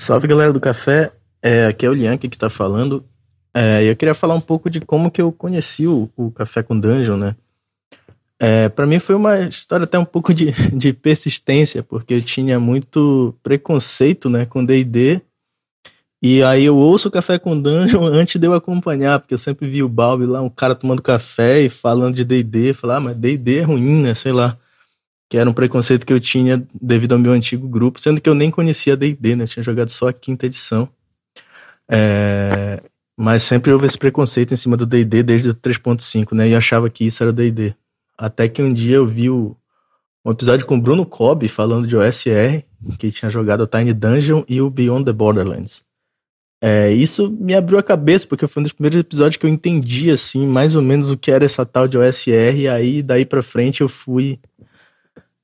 Salve galera do café, é, aqui é o Lianque que está falando. É, eu queria falar um pouco de como que eu conheci o, o Café com Dungeon, né? É, para mim foi uma história até um pouco de, de persistência, porque eu tinha muito preconceito né, com D&D, e aí eu ouço o Café com Dungeon antes de eu acompanhar, porque eu sempre vi o Balbi lá, um cara tomando café e falando de D&D, falar, ah, mas D&D é ruim, né, sei lá. Que era um preconceito que eu tinha devido ao meu antigo grupo, sendo que eu nem conhecia D&D, né, eu tinha jogado só a quinta edição. É, mas sempre houve esse preconceito em cima do D&D desde o 3.5, né, e eu achava que isso era D&D. Até que um dia eu vi o, um episódio com o Bruno Cobb falando de OSR, que tinha jogado o Tiny Dungeon e o Beyond the Borderlands. É, isso me abriu a cabeça, porque foi um dos primeiros episódios que eu entendi, assim, mais ou menos o que era essa tal de OSR, e aí, daí pra frente, eu fui...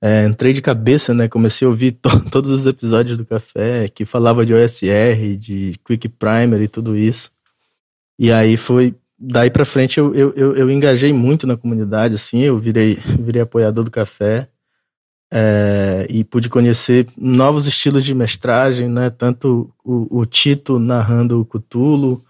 É, entrei de cabeça, né, comecei a ouvir to todos os episódios do Café, que falava de OSR, de Quick Primer e tudo isso. E aí foi daí para frente eu, eu, eu, eu, engajei muito na comunidade, assim, eu virei, virei apoiador do café é, e pude conhecer novos estilos de mestragem, né, tanto o, o Tito narrando o Cutulo,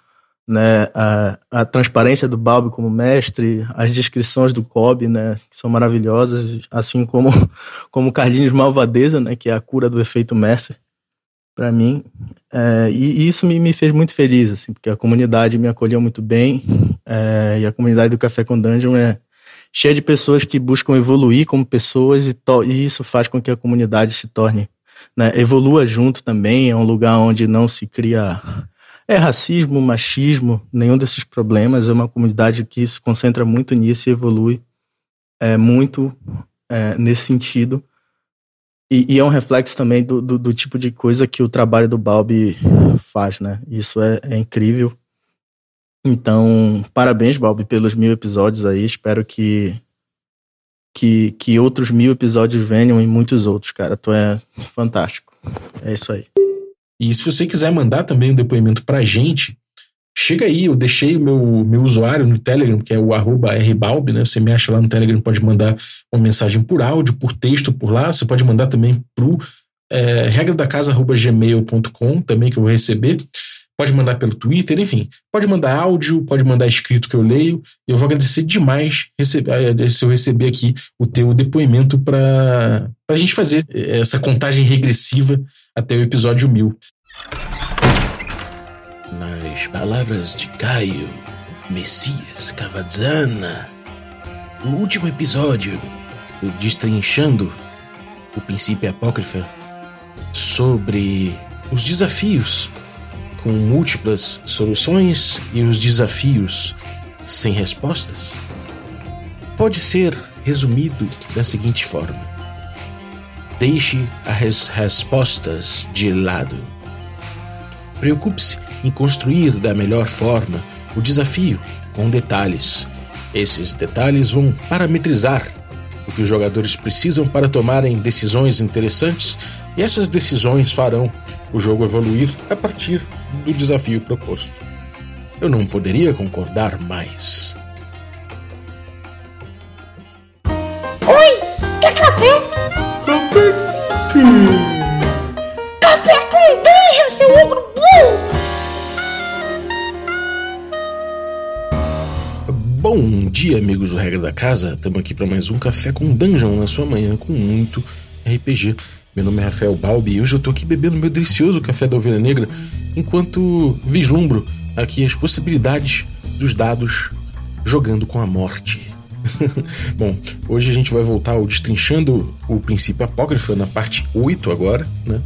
né, a, a transparência do Balbi como mestre, as descrições do Cobb, né, que são maravilhosas, assim como como Carlinhos Malvadeza, né, que é a cura do efeito Messer para mim. É, e, e, isso me, me, fez muito feliz, assim, porque a comunidade me acolheu muito bem. É, e a comunidade do Café com Dungeon é cheia de pessoas que buscam evoluir como pessoas, e, e isso faz com que a comunidade se torne, né, evolua junto também. É um lugar onde não se cria é racismo, machismo, nenhum desses problemas. É uma comunidade que se concentra muito nisso e evolui é, muito é, nesse sentido. E, e, é um reflexo também do, do, do, tipo de coisa que o trabalho do Balbi faz, né? Isso é, é incrível. Então, parabéns, Balbi, pelos mil episódios aí. Espero que, que, que outros mil episódios venham e muitos outros, cara. Tu é fantástico. É isso aí. E se você quiser mandar também um depoimento pra gente, Chega aí, eu deixei o meu, meu usuário no Telegram, que é o rbalb, né? Você me acha lá no Telegram, pode mandar uma mensagem por áudio, por texto por lá. Você pode mandar também pro é, regra da casa@gmail.com também que eu vou receber. Pode mandar pelo Twitter, enfim. Pode mandar áudio, pode mandar escrito que eu leio. Eu vou agradecer demais receber, é, se eu receber aqui o teu depoimento para a gente fazer essa contagem regressiva até o episódio mil. Nas palavras de Caio, Messias Cavadzana, o último episódio, destrinchando o princípio apócrifa sobre os desafios com múltiplas soluções e os desafios sem respostas, pode ser resumido da seguinte forma: deixe as respostas de lado. Preocupe-se em construir da melhor forma o desafio com detalhes. Esses detalhes vão parametrizar o que os jogadores precisam para tomarem decisões interessantes e essas decisões farão o jogo evoluir a partir do desafio proposto. Eu não poderia concordar mais. Oi? Café? Com dungeon, seu ogro burro! Bom dia, amigos do Regra da Casa. Estamos aqui para mais um Café com Dungeon na sua manhã com muito RPG. Meu nome é Rafael Balbi e hoje eu estou aqui bebendo meu delicioso café da Ovelha Negra enquanto vislumbro aqui as possibilidades dos dados jogando com a morte. Bom, hoje a gente vai voltar ao Destrinchando o Princípio Apócrifa na parte 8 agora, né?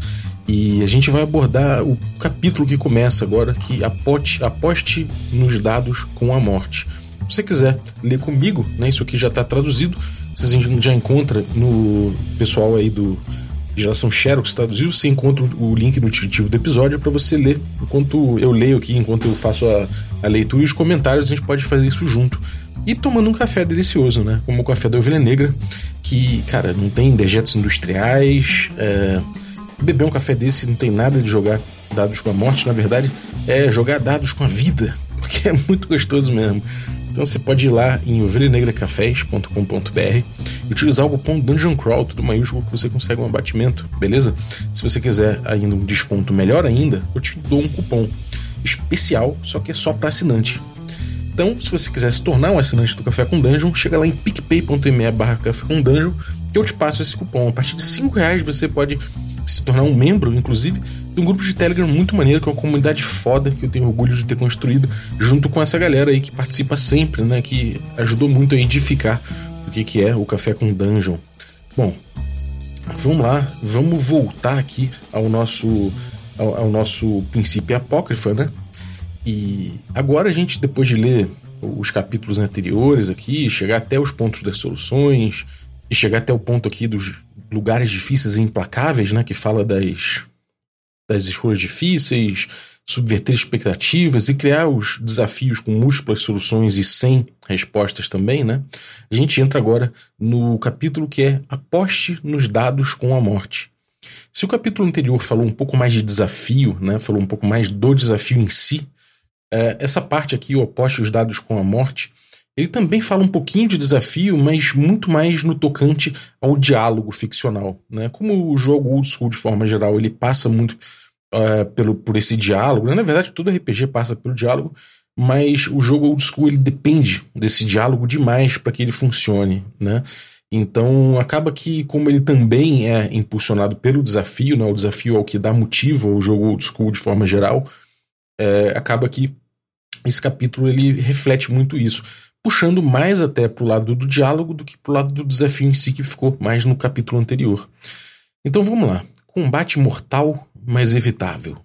E a gente vai abordar o capítulo que começa agora, que aposte, aposte nos dados com a morte. Se você quiser ler comigo, né, isso aqui já está traduzido, você já encontra no pessoal aí do Geração Xerox traduziu, você encontra o link no do episódio para você ler. Enquanto eu leio aqui, enquanto eu faço a, a leitura e os comentários, a gente pode fazer isso junto. E tomando um café delicioso, né? Como o café da ovelha negra, que, cara, não tem dejetos industriais. É... Beber um café desse não tem nada de jogar dados com a morte, na verdade, é jogar dados com a vida, porque é muito gostoso mesmo. Então você pode ir lá em ovelhanegracafés.com.br e utilizar o cupom Dungeon Crawl, tudo maiúsculo, que você consegue um abatimento, beleza? Se você quiser ainda um desconto melhor ainda, eu te dou um cupom especial, só que é só para assinante. Então, se você quiser se tornar um assinante do Café com Dungeon, chega lá em picpay.me barra Café com Dungeon que eu te passo esse cupom. A partir de 5 reais você pode se tornar um membro, inclusive, de um grupo de Telegram muito maneiro, que é uma comunidade foda que eu tenho orgulho de ter construído, junto com essa galera aí que participa sempre, né? Que ajudou muito a edificar o que, que é o Café com Dungeon. Bom, vamos lá, vamos voltar aqui ao nosso, ao, ao nosso princípio apócrifo, né? E agora a gente, depois de ler os capítulos anteriores aqui, chegar até os pontos das soluções e chegar até o ponto aqui dos lugares difíceis e implacáveis, né, que fala das das escolhas difíceis, subverter expectativas e criar os desafios com múltiplas soluções e sem respostas também, né? A gente entra agora no capítulo que é Aposte nos dados com a morte. Se o capítulo anterior falou um pouco mais de desafio, né, falou um pouco mais do desafio em si, é, essa parte aqui, o oposto os dados com a morte, ele também fala um pouquinho de desafio, mas muito mais no tocante ao diálogo ficcional. Né? Como o jogo old school, de forma geral, ele passa muito uh, pelo, por esse diálogo, né? na verdade todo RPG passa pelo diálogo, mas o jogo old school ele depende desse diálogo demais para que ele funcione. Né? Então acaba que, como ele também é impulsionado pelo desafio, né? o desafio é o que dá motivo ao jogo old school de forma geral, é, acaba que esse capítulo ele reflete muito isso, puxando mais até para o lado do diálogo do que para o lado do desafio em si, que ficou mais no capítulo anterior. Então vamos lá. Combate mortal, mas evitável.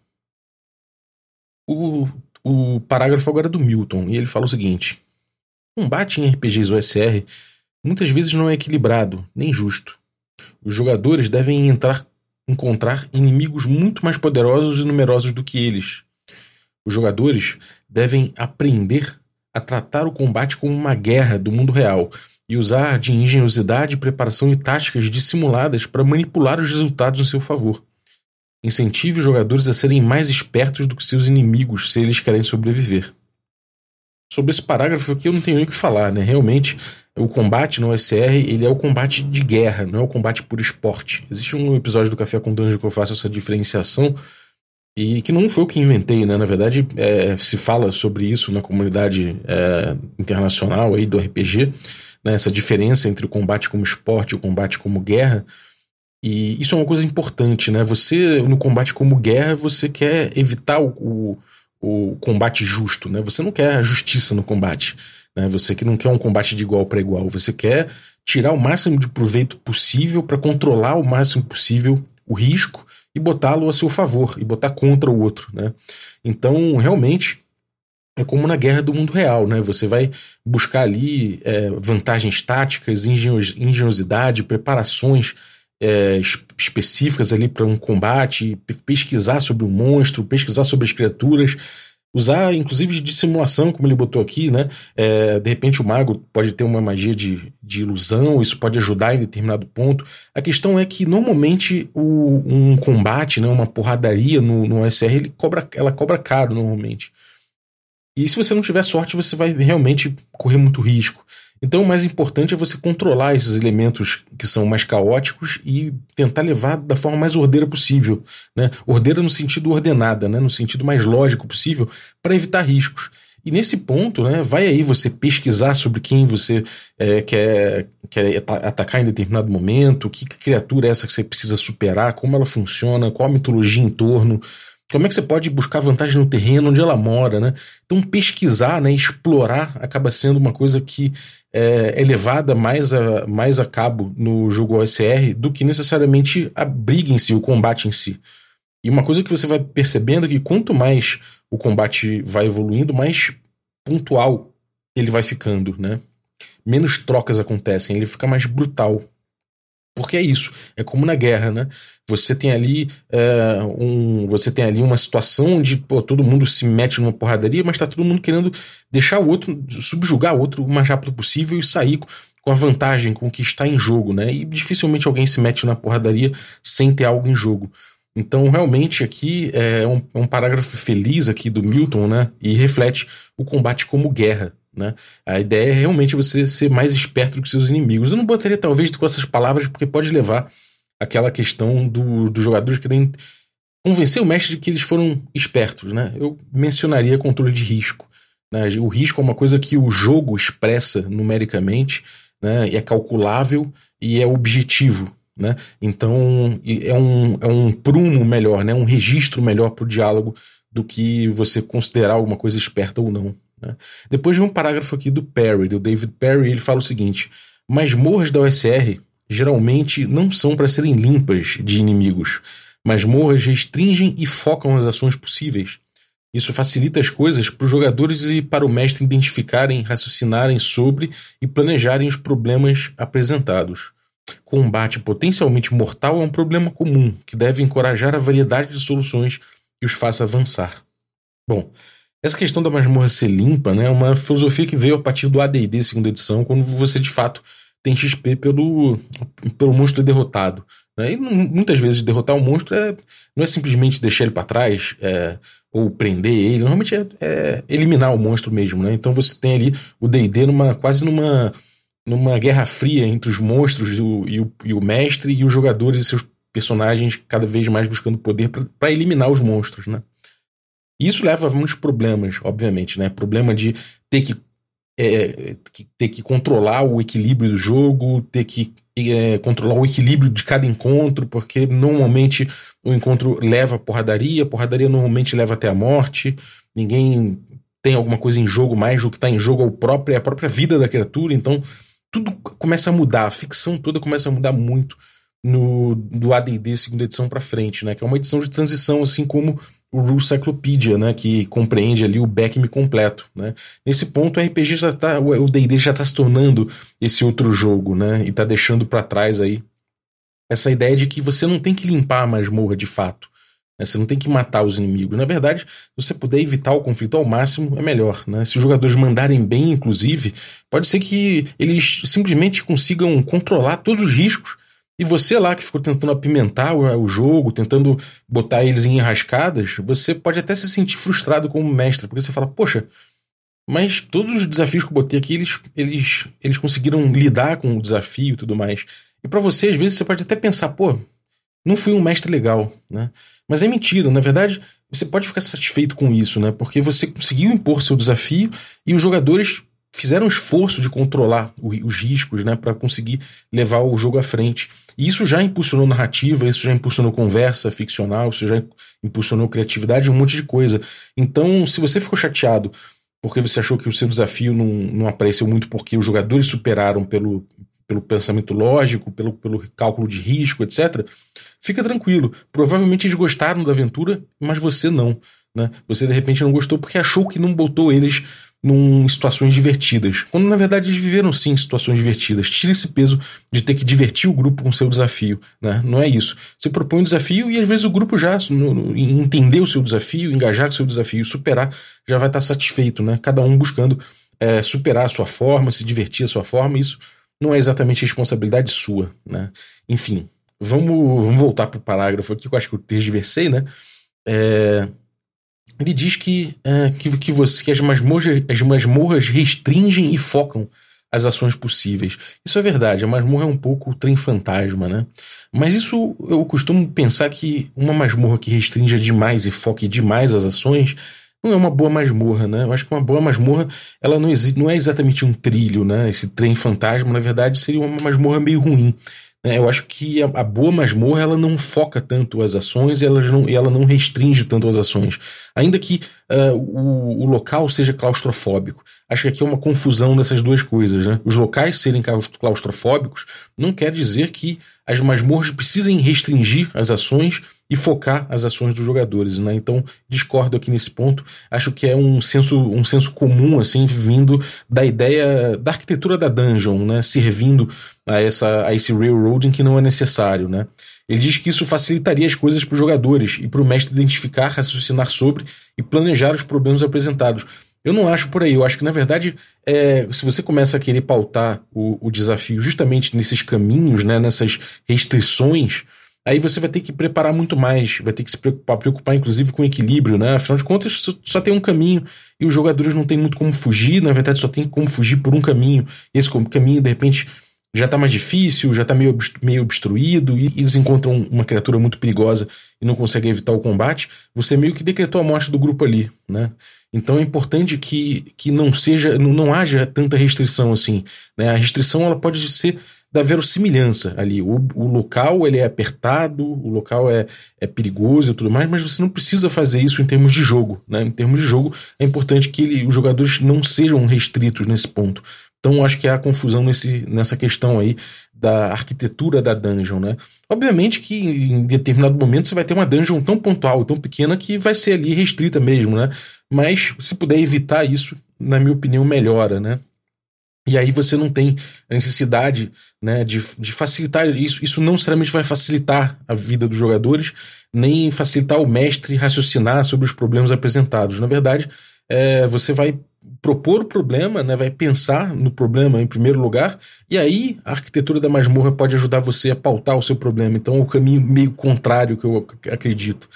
O, o parágrafo agora é do Milton, e ele fala o seguinte: Combate em RPGs OSR muitas vezes não é equilibrado, nem justo. Os jogadores devem entrar, encontrar inimigos muito mais poderosos e numerosos do que eles, os jogadores devem aprender a tratar o combate como uma guerra do mundo real e usar de engenhosidade, preparação e táticas dissimuladas para manipular os resultados em seu favor. Incentive os jogadores a serem mais espertos do que seus inimigos se eles querem sobreviver. Sobre esse parágrafo aqui eu não tenho nem o que falar, né? Realmente, o combate no OSR, ele é o combate de guerra, não é o combate por esporte. Existe um episódio do Café com Dungeon que eu faço essa diferenciação, e que não foi o que inventei, né? Na verdade, é, se fala sobre isso na comunidade é, internacional aí do RPG, né? essa diferença entre o combate como esporte e o combate como guerra. E isso é uma coisa importante, né? Você, no combate como guerra, você quer evitar o, o, o combate justo, né? Você não quer a justiça no combate, né? Você que não quer um combate de igual para igual, você quer tirar o máximo de proveito possível para controlar o máximo possível o risco e botá-lo a seu favor e botar contra o outro, né? Então, realmente é como na guerra do mundo real, né? Você vai buscar ali é, vantagens táticas, engenhosidade, preparações é, específicas ali para um combate, pesquisar sobre o monstro, pesquisar sobre as criaturas, usar inclusive de simulação, como ele botou aqui, né? É, de repente o mago pode ter uma magia de, de ilusão, isso pode ajudar em determinado ponto. A questão é que normalmente o, um combate, né, uma porradaria no, no SR, ele cobra, ela cobra caro normalmente. E se você não tiver sorte, você vai realmente correr muito risco. Então, o mais importante é você controlar esses elementos que são mais caóticos e tentar levar da forma mais ordeira possível. Né? Ordeira no sentido ordenada, né? no sentido mais lógico possível, para evitar riscos. E nesse ponto, né, vai aí você pesquisar sobre quem você é, quer, quer atacar em determinado momento, que criatura é essa que você precisa superar, como ela funciona, qual a mitologia em torno, como é que você pode buscar vantagem no terreno onde ela mora, né? Então pesquisar, né, explorar acaba sendo uma coisa que é, é levada mais a, mais a cabo no jogo OSR do que necessariamente a briga em si, o combate em si. E uma coisa que você vai percebendo é que quanto mais o combate vai evoluindo, mais pontual ele vai ficando, né? Menos trocas acontecem, ele fica mais brutal. Porque é isso, é como na guerra, né? Você tem ali é, um, você tem ali uma situação onde pô, todo mundo se mete numa porradaria, mas tá todo mundo querendo deixar o outro, subjugar o outro o mais rápido possível e sair com a vantagem, com o que está em jogo, né? E dificilmente alguém se mete na porradaria sem ter algo em jogo. Então, realmente, aqui é um, é um parágrafo feliz aqui do Milton, né? E reflete o combate como guerra, Né? A ideia é realmente você ser mais esperto do que seus inimigos. Eu não botaria talvez com essas palavras, porque pode levar aquela questão do, dos jogadores querem convencer o mestre de que eles foram espertos. Né? Eu mencionaria controle de risco. Né? O risco é uma coisa que o jogo expressa numericamente, né? é calculável e é objetivo. Né? Então é um, é um prumo melhor, né? um registro melhor para o diálogo do que você considerar alguma coisa esperta ou não. Né? Depois de um parágrafo aqui do Perry, do David Perry, ele fala o seguinte: masmorras da OSR geralmente não são para serem limpas de inimigos. Masmorras restringem e focam as ações possíveis. Isso facilita as coisas para os jogadores e para o mestre identificarem, raciocinarem sobre e planejarem os problemas apresentados. Combate potencialmente mortal é um problema comum que deve encorajar a variedade de soluções que os faça avançar. Bom, essa questão da masmorra ser limpa né, é uma filosofia que veio a partir do AD&D segunda edição, quando você de fato tem XP pelo, pelo monstro derrotado. Né? E muitas vezes derrotar um monstro é, não é simplesmente deixar ele para trás é, ou prender ele, normalmente é, é, eliminar o monstro mesmo. Né? Então você tem ali o D&D numa, quase numa, numa guerra fria entre os monstros e o, e o, e o mestre e os jogadores e seus personagens cada vez mais buscando poder para eliminar os monstros, né? Isso leva a muitos problemas, obviamente, né? Problema de ter que, é, ter que controlar o equilíbrio do jogo, ter que é, controlar o equilíbrio de cada encontro, porque normalmente o encontro leva a porradaria, a porradaria normalmente leva até a morte, ninguém tem alguma coisa em jogo mais do que está em jogo é o é a própria vida da criatura, então tudo começa a mudar, a ficção toda começa a mudar muito no do AD&D segunda edição para frente, né? Que é uma edição de transição, assim como o Rule Cyclopedia, né? Que compreende ali o backme completo, né? Nesse ponto, o RPG já tá, o D&D já está se tornando esse outro jogo, né? E está deixando para trás aí essa ideia de que você não tem que limpar a masmorra de fato. Né? Você não tem que matar os inimigos. Na verdade, se você puder evitar o conflito ao máximo, é melhor. Né? Se os jogadores mandarem bem, inclusive, pode ser que eles simplesmente consigam controlar todos os riscos e você lá que ficou tentando apimentar o, jogo, tentando botar eles em enrascadas, você pode até se sentir frustrado como mestre, porque você fala, poxa, mas todos os desafios que eu botei aqui, eles, eles, eles conseguiram lidar com o desafio e tudo mais. E para você, às vezes, você pode até pensar, pô, não fui um mestre legal, né? Mas é mentira, na verdade, você pode ficar satisfeito com isso, né? Porque você conseguiu impor seu desafio e os jogadores fizeram um esforço de controlar os riscos, né, para conseguir levar o jogo à frente. E isso já impulsionou narrativa, isso já impulsionou conversa ficcional, isso já impulsionou criatividade, um monte de coisa. Então, se você ficou chateado porque você achou que o seu desafio não, não apareceu muito porque os jogadores superaram pelo, pelo pensamento lógico, pelo, pelo cálculo de risco, etc., fica tranquilo. Provavelmente eles gostaram da aventura, mas você não. Né? Você de repente não gostou porque achou que não botou eles num situações divertidas. Quando na verdade eles viveram sim situações divertidas. Tira esse peso de ter que divertir o grupo com seu desafio. Né? Não é isso. Você propõe um desafio e às vezes o grupo já no, no, entender o seu desafio, engajar com o seu desafio, superar, já vai estar satisfeito. Né? Cada um buscando é, superar a sua forma, se divertir a sua forma. Isso não é exatamente responsabilidade sua. Né? Enfim, vamos, vamos voltar para o parágrafo aqui, que eu acho que eu tergiversei, né? É, ele diz que, é, que, que, você, que as, masmorras, as masmorras restringem e focam as ações possíveis. Isso é verdade, a masmorra é um pouco o trem fantasma, né? Mas isso eu costumo pensar que uma masmorra que restrinja demais e foque demais as ações não é uma boa masmorra, né? Eu acho que uma boa masmorra ela não, não é exatamente um trilho, né? Esse trem fantasma, na verdade, seria uma masmorra meio ruim. É, eu acho que a, a, boa masmorra ela não foca tanto as ações e ela não, ela não restringe tanto as ações. Ainda que uh, o, o, local seja claustrofóbico. Acho que aqui é uma confusão dessas duas coisas. Né? Os locais serem claustrofóbicos não quer dizer que as masmorras precisem restringir as ações e focar as ações dos jogadores, né? Então discordo aqui nesse ponto. Acho que é um senso, um senso comum assim vindo da ideia da arquitetura da dungeon, né? Servindo a essa a esse railroading que não é necessário, né? Ele diz que isso facilitaria as coisas para os jogadores e para o mestre identificar, raciocinar sobre e planejar os problemas apresentados. Eu não acho por aí. Eu acho que, na verdade, é, se você começa a querer pautar o, o desafio justamente nesses caminhos, né, nessas restrições, aí você vai ter que preparar muito mais, vai ter que se preocupar, preocupar inclusive com equilíbrio, né? Afinal de contas, só tem um caminho e os jogadores não têm muito como fugir, na verdade só tem como fugir por um caminho. Esse caminho, de repente, já tá mais difícil, já tá meio, meio obstruído, e eles encontram uma criatura muito perigosa e não conseguem evitar o combate, você meio que decretou a morte do grupo ali, né? Então é importante que, que não seja, não, não haja tanta restrição assim, né? A restrição ela pode ser da verossimilhança ali. O, o local ele é apertado, o local é, é perigoso e tudo mais, mas você não precisa fazer isso em termos de jogo, né? Em termos de jogo é importante que ele, os jogadores não sejam restritos nesse ponto. Então acho que há confusão nesse, nessa questão aí da arquitetura da dungeon, né? Obviamente que em determinado momento você vai ter uma dungeon tão pontual, tão pequena que vai ser ali restrita mesmo, né? Mas se puder evitar isso, na minha opinião, melhora, né? E aí você não tem a necessidade né, de, de facilitar isso. Isso não necessariamente vai facilitar a vida dos jogadores, nem facilitar o mestre raciocinar sobre os problemas apresentados. Na verdade, é, você vai propor o problema, né, vai pensar no problema em primeiro lugar, e aí a arquitetura da masmorra pode ajudar você a pautar o seu problema. Então é o caminho meio contrário que eu acredito.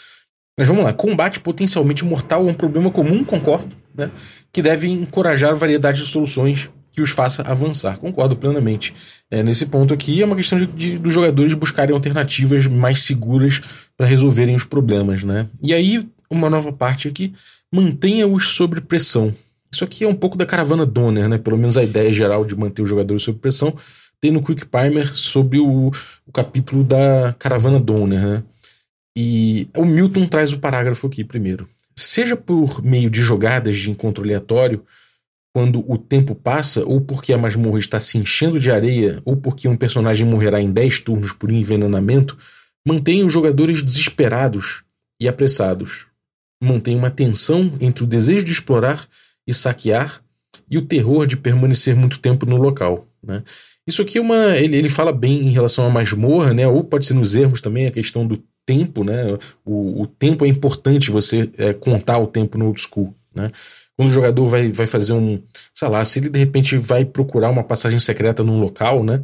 Mas vamos lá, combate potencialmente mortal é um problema comum, concordo, né, que deve encorajar variedade de soluções que os faça avançar. Concordo plenamente. É, nesse ponto aqui é uma questão de, de, dos jogadores buscarem alternativas mais seguras para resolverem os problemas, né? E aí, uma nova parte aqui, mantenha-os sob pressão. Isso aqui é um pouco da caravana Donner, né? Pelo menos a ideia geral de manter os jogadores sob pressão. Tem no Quick Primer sobre o, o capítulo da caravana Donner, né? E o Milton traz o parágrafo aqui primeiro. Seja por meio de jogadas de encontro aleatório, quando o tempo passa, ou porque a masmorra está se enchendo de areia, ou porque um personagem morrerá em 10 turnos por envenenamento, mantenha os jogadores desesperados e apressados. Mantenha uma tensão entre o desejo de explorar e saquear, e o terror de permanecer muito tempo no local. Né? Isso aqui é uma. Ele, ele fala bem em relação à masmorra, né? ou pode ser nos ermos também, a questão do tempo. Né? O, o tempo é importante você é, contar o tempo no old school. Né? Quando o jogador vai, vai fazer um. Sei lá, se ele de repente vai procurar uma passagem secreta num local, né?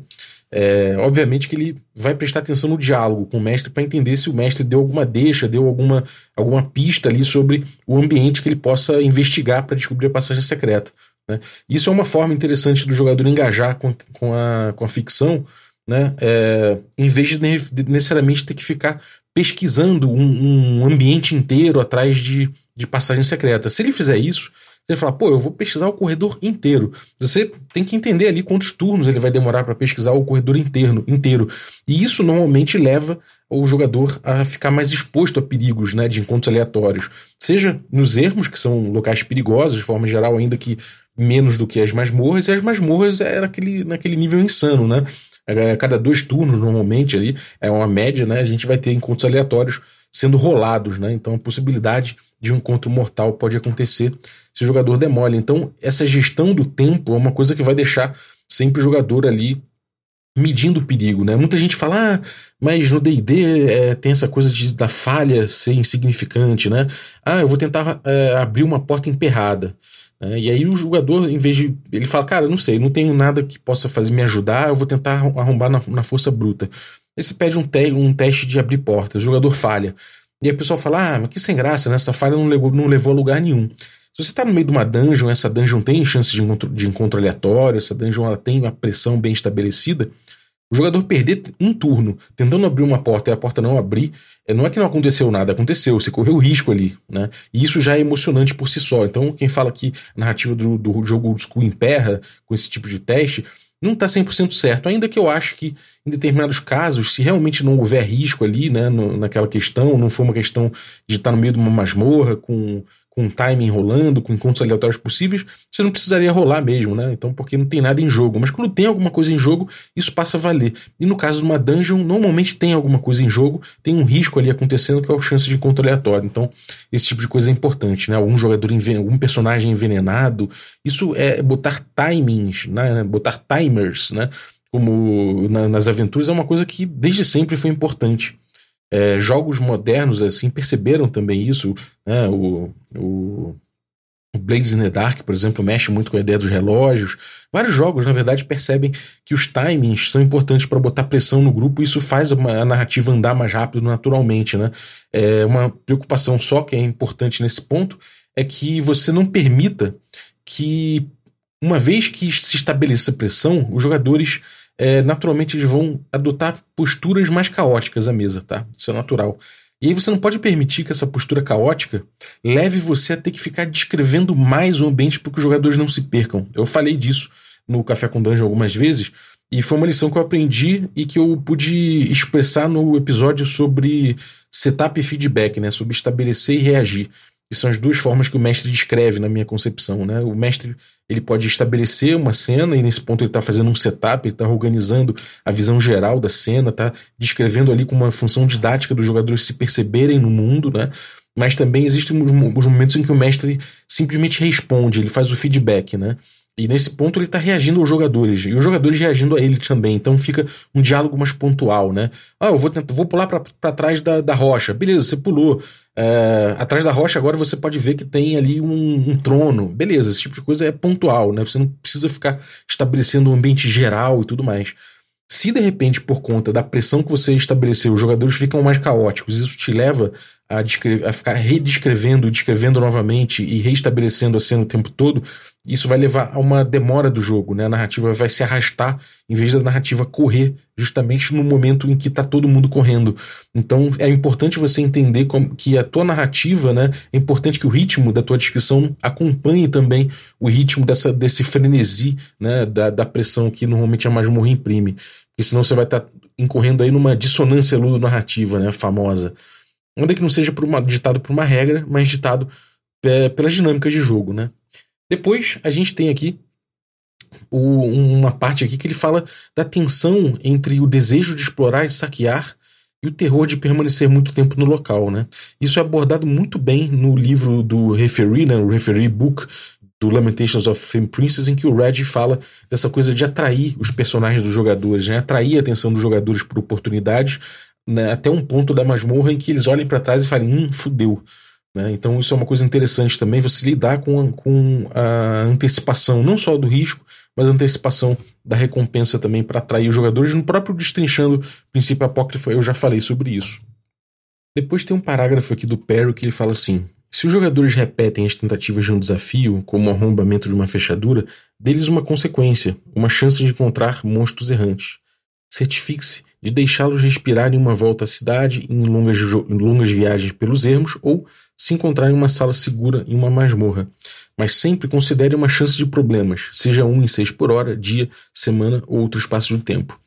É, obviamente que ele vai prestar atenção no diálogo com o mestre para entender se o mestre deu alguma deixa, deu alguma, alguma pista ali sobre o ambiente que ele possa investigar para descobrir a passagem secreta. Né? Isso é uma forma interessante do jogador engajar com, com, a, com a ficção, né? É, em vez de necessariamente ter que ficar pesquisando um, um ambiente inteiro atrás de, de passagem secreta. Se ele fizer isso, você fala, pô, eu vou pesquisar o corredor inteiro. Você tem que entender ali quantos turnos ele vai demorar para pesquisar o corredor interno, inteiro. E isso normalmente leva o jogador a ficar mais exposto a perigos né, de encontros aleatórios. Seja nos ermos, que são locais perigosos, de forma geral, ainda que menos do que as masmorras, e as masmorras é naquele, naquele nível insano, né? A cada dois turnos, normalmente, ali, é uma média, né? A gente vai ter encontros aleatórios sendo rolados, né? Então a possibilidade de um encontro mortal pode acontecer se o jogador demole. Então essa gestão do tempo é uma coisa que vai deixar sempre o jogador ali medindo o perigo, né? Muita gente fala, ah, mas no D&D é, tem essa coisa de, da falha ser insignificante, né? Ah, eu vou tentar é, abrir uma porta emperrada. Né? E aí o jogador, em vez de... Ele fala, cara, não sei, não tenho nada que possa fazer me ajudar, eu vou tentar arrombar na, na força bruta. Aí você pede um, te um teste de abrir portas, o jogador falha. E aí o pessoal fala: ah, mas que sem graça, né? Essa falha não levou, não levou a lugar nenhum. Se você está no meio de uma dungeon, essa dungeon tem chance de encontro, de encontro aleatório, essa dungeon ela tem uma pressão bem estabelecida. O jogador perder um turno tentando abrir uma porta e a porta não abrir, é, não é que não aconteceu nada, aconteceu, você correu risco ali, né? E isso já é emocionante por si só. Então, quem fala que a narrativa do, do jogo old school emperra com esse tipo de teste, não está 100% certo, ainda que eu acho que em determinados casos, se realmente não houver risco ali, né, no, naquela questão, não for uma questão de estar no meio de uma masmorra com com timing rolando, com encontros aleatórios possíveis, você não precisaria rolar mesmo, né? Então, porque não tem nada em jogo. Mas quando tem alguma coisa em jogo, isso passa a valer. E no caso de uma dungeon, normalmente tem alguma coisa em jogo, tem um risco ali acontecendo que é a chance de encontro aleatório. Então, esse tipo de coisa é importante, né? Algum jogador, algum personagem envenenado. Isso é botar timings, né? Botar timers, né? Como na, nas aventuras, é uma coisa que desde sempre foi importante. É, jogos modernos assim perceberam também isso. Né? O, o O Blades in the Dark, por exemplo, mexe muito com a ideia dos relógios. Vários jogos, na verdade, percebem que os timings são importantes para botar pressão no grupo e isso faz a narrativa andar mais rápido naturalmente, né? É uma preocupação só que é importante nesse ponto é que você não permita que, uma vez que se estabeleça pressão, os jogadores é, naturalmente eles vão adotar posturas mais caóticas à mesa, tá? Isso é natural. E aí você não pode permitir que essa postura caótica leve você a ter que ficar descrevendo mais o ambiente para que os jogadores não se percam. Eu falei disso no Café com Dungeon algumas vezes, e foi uma lição que eu aprendi e que eu pude expressar no episódio sobre setup e feedback, né? Sobre estabelecer e reagir que são as duas formas que o mestre descreve na minha concepção. Né? O mestre ele pode estabelecer uma cena e nesse ponto ele está fazendo um setup, ele está organizando a visão geral da cena, está descrevendo ali com uma função didática dos jogadores se perceberem no mundo, né? Mas também existem os momentos em que o mestre simplesmente responde, ele faz o feedback, né? E nesse ponto ele está reagindo aos jogadores, e os jogadores reagindo a ele também. Então fica um diálogo mais pontual, né? Ah, eu vou, tentar, vou pular para trás da, da rocha. Beleza, você pulou. É, atrás da rocha agora você pode ver que tem ali um, um, trono. Beleza, esse tipo de coisa é pontual, né? Você não precisa ficar estabelecendo um ambiente geral e tudo mais. Se de repente, por conta da pressão que você estabeleceu, os jogadores ficam mais caóticos, isso te leva a, a ficar redescrevendo, descrevendo novamente e reestabelecendo a cena o tempo todo, isso vai levar a uma demora do jogo, né? A narrativa vai se arrastar em vez da narrativa correr, justamente no momento em que está todo mundo correndo. Então é importante você entender como, que a tua narrativa, né? É importante que o ritmo da tua descrição acompanhe também o ritmo dessa, desse frenesi, né? Da, da pressão que normalmente a masmorra imprime. Porque senão você vai estar tá incorrendo aí numa dissonância ludo-narrativa, né? Famosa. Ainda que não seja por uma, ditado por uma regra, mas ditado é, pelas dinâmicas de jogo, né? Depois a gente tem aqui o, uma parte aqui que ele fala da tensão entre o desejo de explorar e saquear e o terror de permanecer muito tempo no local, né? Isso é abordado muito bem no livro do referee, né? O referee book do Lamentations of Flame Princess, em que o Red fala dessa coisa de atrair os personagens dos jogadores, né? Atrair a atenção dos jogadores por oportunidades, né? até um ponto da masmorra em que eles olhem para trás e falem, hum, fudeu. Né? Então isso é uma coisa interessante também, você lidar com a, com a antecipação, não só do risco, mas a antecipação da recompensa também para atrair os jogadores. No próprio Destrinchando Princípio Apócrifo eu já falei sobre isso. Depois tem um parágrafo aqui do Perry que ele fala assim: se os jogadores repetem as tentativas de um desafio, como o arrombamento de uma fechadura, deles uma consequência, uma chance de encontrar monstros errantes. Certifique-se de deixá-los respirar em uma volta à cidade, em longas, em longas viagens pelos ermos ou se encontrar em uma sala segura em uma masmorra. Mas sempre considere uma chance de problemas, seja um em seis por hora, dia, semana ou outro espaço de tempo.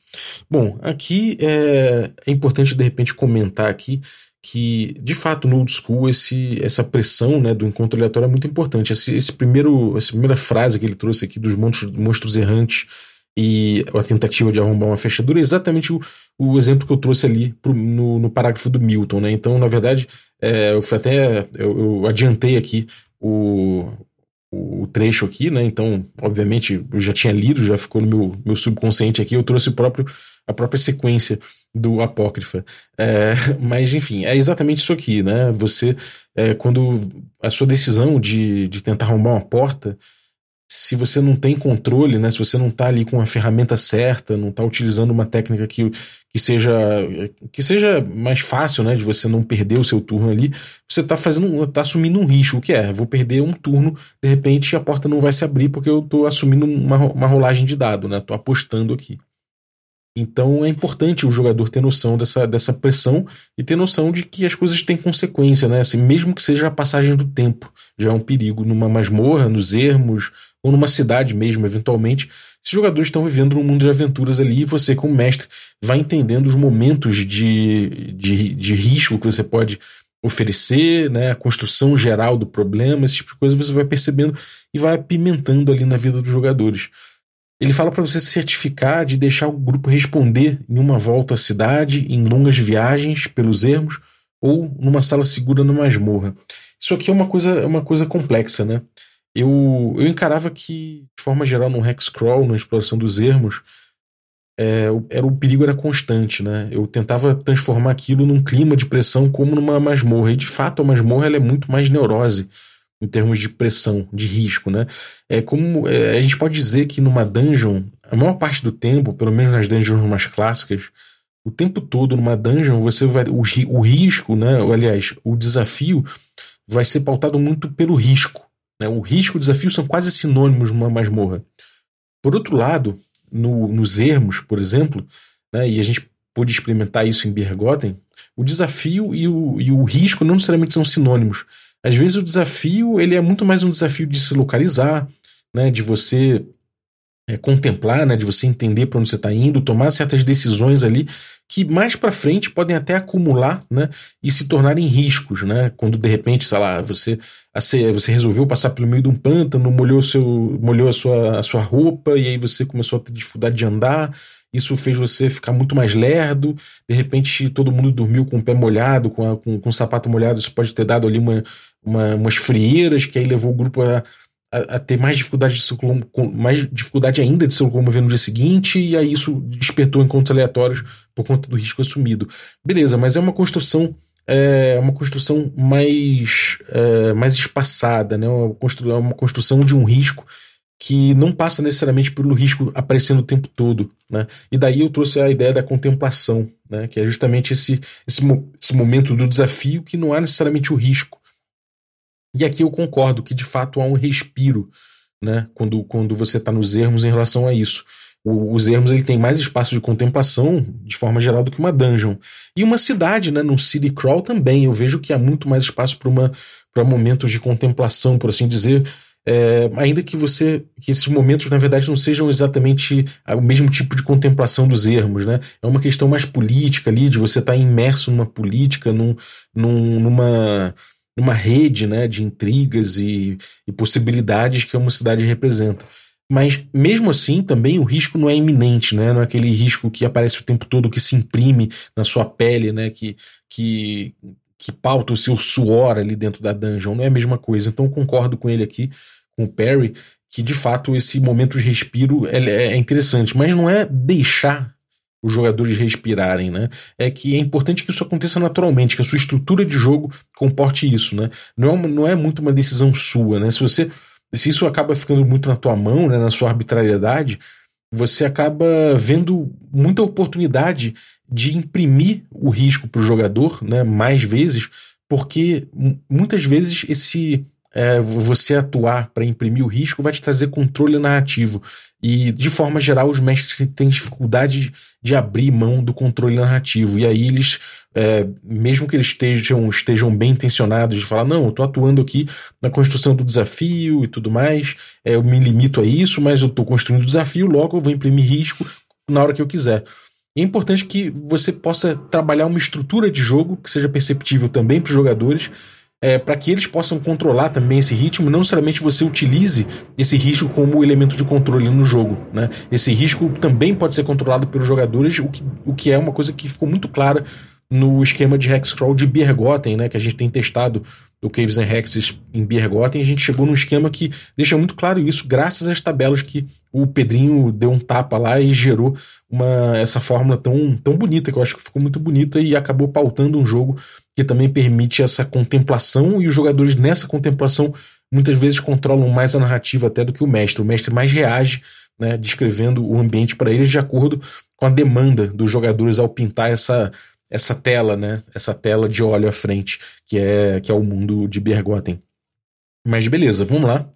Bom, aqui é, é importante de repente comentar aqui que, de fato, no old school, esse, essa pressão né, do encontro aleatório é muito importante. Esse, esse primeiro, essa primeira frase que ele trouxe aqui dos monstros, monstros errantes e a tentativa de arrombar uma fechadura é exatamente o, o exemplo que eu trouxe ali pro, no, no, parágrafo do Milton, né? Então, na verdade, é, eu até eu, eu, adiantei aqui o, o trecho aqui, né? Então, obviamente, eu já tinha lido, já ficou no meu, meu subconsciente aqui, eu trouxe o próprio, a própria sequência do Apócrifa. É, mas, enfim, é exatamente isso aqui, né? Você, é, quando a sua decisão de, de tentar arrombar uma porta se você não tem controle, né, se você não está ali com a ferramenta certa, não está utilizando uma técnica que, que, seja, que seja mais fácil né, de você não perder o seu turno ali, você está fazendo, tá assumindo um risco. O que é? Vou perder um turno, de repente a porta não vai se abrir porque eu estou assumindo uma, uma rolagem de dado, né? Estou apostando aqui. Então é importante o jogador ter noção dessa, dessa pressão e ter noção de que as coisas têm consequência, né? Assim, mesmo que seja a passagem do tempo, já é um perigo numa masmorra, nos ermos, ou numa cidade mesmo, eventualmente. Esses jogadores estão vivendo num mundo de aventuras ali e você, como mestre, vai entendendo os momentos de, de, de risco que você pode oferecer, né, a construção geral do problema, esse tipo de coisa você vai percebendo e vai apimentando ali na vida dos jogadores. Ele fala para você se certificar de deixar o grupo responder em uma volta à cidade, em longas viagens pelos ermos ou numa sala segura numa masmorra. Isso aqui é uma coisa, é uma coisa complexa, né? Eu, eu encarava que, de forma geral, no Hexcrawl, na exploração dos ermos, é, era, o perigo era constante, né? Eu tentava transformar aquilo num clima de pressão como numa masmorra. E, de fato, a masmorra é muito mais neurose. em termos de pressão, de risco, né? É como é, a gente pode dizer que numa dungeon, a maior parte do tempo, pelo menos nas dungeons mais clássicas, o tempo todo numa dungeon você vai o, o risco, né? Aliás, o desafio vai ser pautado muito pelo risco. Né? O risco e o desafio são quase sinônimos numa masmorra. Por outro lado, no, nos ermos, por exemplo, né? E a gente pôde experimentar isso em Bergotten, o desafio e o, e o risco não necessariamente são sinônimos. Às vezes o desafio ele é muito mais um desafio de se localizar, né, de você é, contemplar, né, de você entender para onde você está indo, tomar certas decisões ali que mais para frente podem até acumular, né, e se tornarem riscos, né, quando de repente, sei lá, você você resolveu passar pelo meio de um pântano, molhou seu molhou a sua, a sua roupa e aí você começou a ter dificuldade de andar, isso fez você ficar muito mais lerdo, de repente todo mundo dormiu com o pé molhado, com, a, com, com o sapato molhado, isso pode ter dado ali uma, uma, umas frieiras, que aí levou o grupo a, a, a, ter mais dificuldade, de se mais dificuldade ainda de se locomover no dia seguinte, e aí isso despertou encontros aleatórios por conta do risco assumido. Beleza, mas é uma construção é uma construção mais, é, mais espaçada, né? uma, é uma construção de um risco que não passa necessariamente pelo risco aparecendo o tempo todo. Né? E daí eu trouxe a ideia da contemplação, né? que é justamente esse, esse, esse momento do desafio que não há necessariamente o risco. E aqui eu concordo que de fato há um respiro né? quando, quando você está nos ermos em relação a isso. O, os ermos ele tem mais espaço de contemplação, de forma geral, do que uma dungeon. E uma cidade, né? num city crawl também, eu vejo que há muito mais espaço para momentos de contemplação, por assim dizer, é, ainda que você que esses momentos na verdade não sejam exatamente o mesmo tipo de contemplação dos ermos, né? É uma questão mais política ali de você estar tá imerso numa política, num, num, numa numa rede, né, de intrigas e, e possibilidades que uma cidade representa. Mas mesmo assim, também o risco não é iminente, né? Não é aquele risco que aparece o tempo todo, que se imprime na sua pele, né? Que, que, que pauta o seu suor ali dentro da dungeon. Não é a mesma coisa. Então concordo com ele aqui com o Perry, que de fato esse momento de respiro é, é interessante, mas não é deixar os jogadores respirarem, né? É que é importante que isso aconteça naturalmente, que a sua estrutura de jogo comporte isso, né? Não é, não é muito uma decisão sua, né? Se você se isso acaba ficando muito na tua mão, né, na sua arbitrariedade, você acaba vendo muita oportunidade de imprimir o risco para o jogador, né, mais vezes, porque muitas vezes esse é, você atuar para imprimir o risco vai te trazer controle narrativo. E, de forma geral, os mestres têm dificuldade de abrir mão do controle narrativo. E aí eles, é, mesmo que eles estejam, estejam bem intencionados de falar, não, eu estou atuando aqui na construção do desafio e tudo mais, é, eu me limito a isso, mas eu estou construindo o desafio, logo eu vou imprimir risco na hora que eu quiser. é importante que você possa trabalhar uma estrutura de jogo que seja perceptível também para os jogadores é, para que eles possam controlar também esse ritmo, não necessariamente você utilize esse risco como elemento de controle no jogo. Né? Esse risco também pode ser controlado pelos jogadores, o que, o que é uma coisa que ficou muito clara no esquema de Hexcrawl de Bergotten, né, que a gente tem testado o Caves and Hexes em Bergotten, a gente chegou num esquema que deixa muito claro isso, graças às tabelas que o Pedrinho deu um tapa lá e gerou uma, essa fórmula tão, tão bonita, que eu acho que ficou muito bonita e acabou pautando um jogo que também permite essa contemplação e os jogadores nessa contemplação muitas vezes controlam mais a narrativa até do que o mestre. O mestre mais reage, né, descrevendo o ambiente para eles de acordo com a demanda dos jogadores ao pintar essa essa tela, né? Essa tela de óleo à frente, que é, que é o mundo de Bergotten. Mas beleza, vamos lá.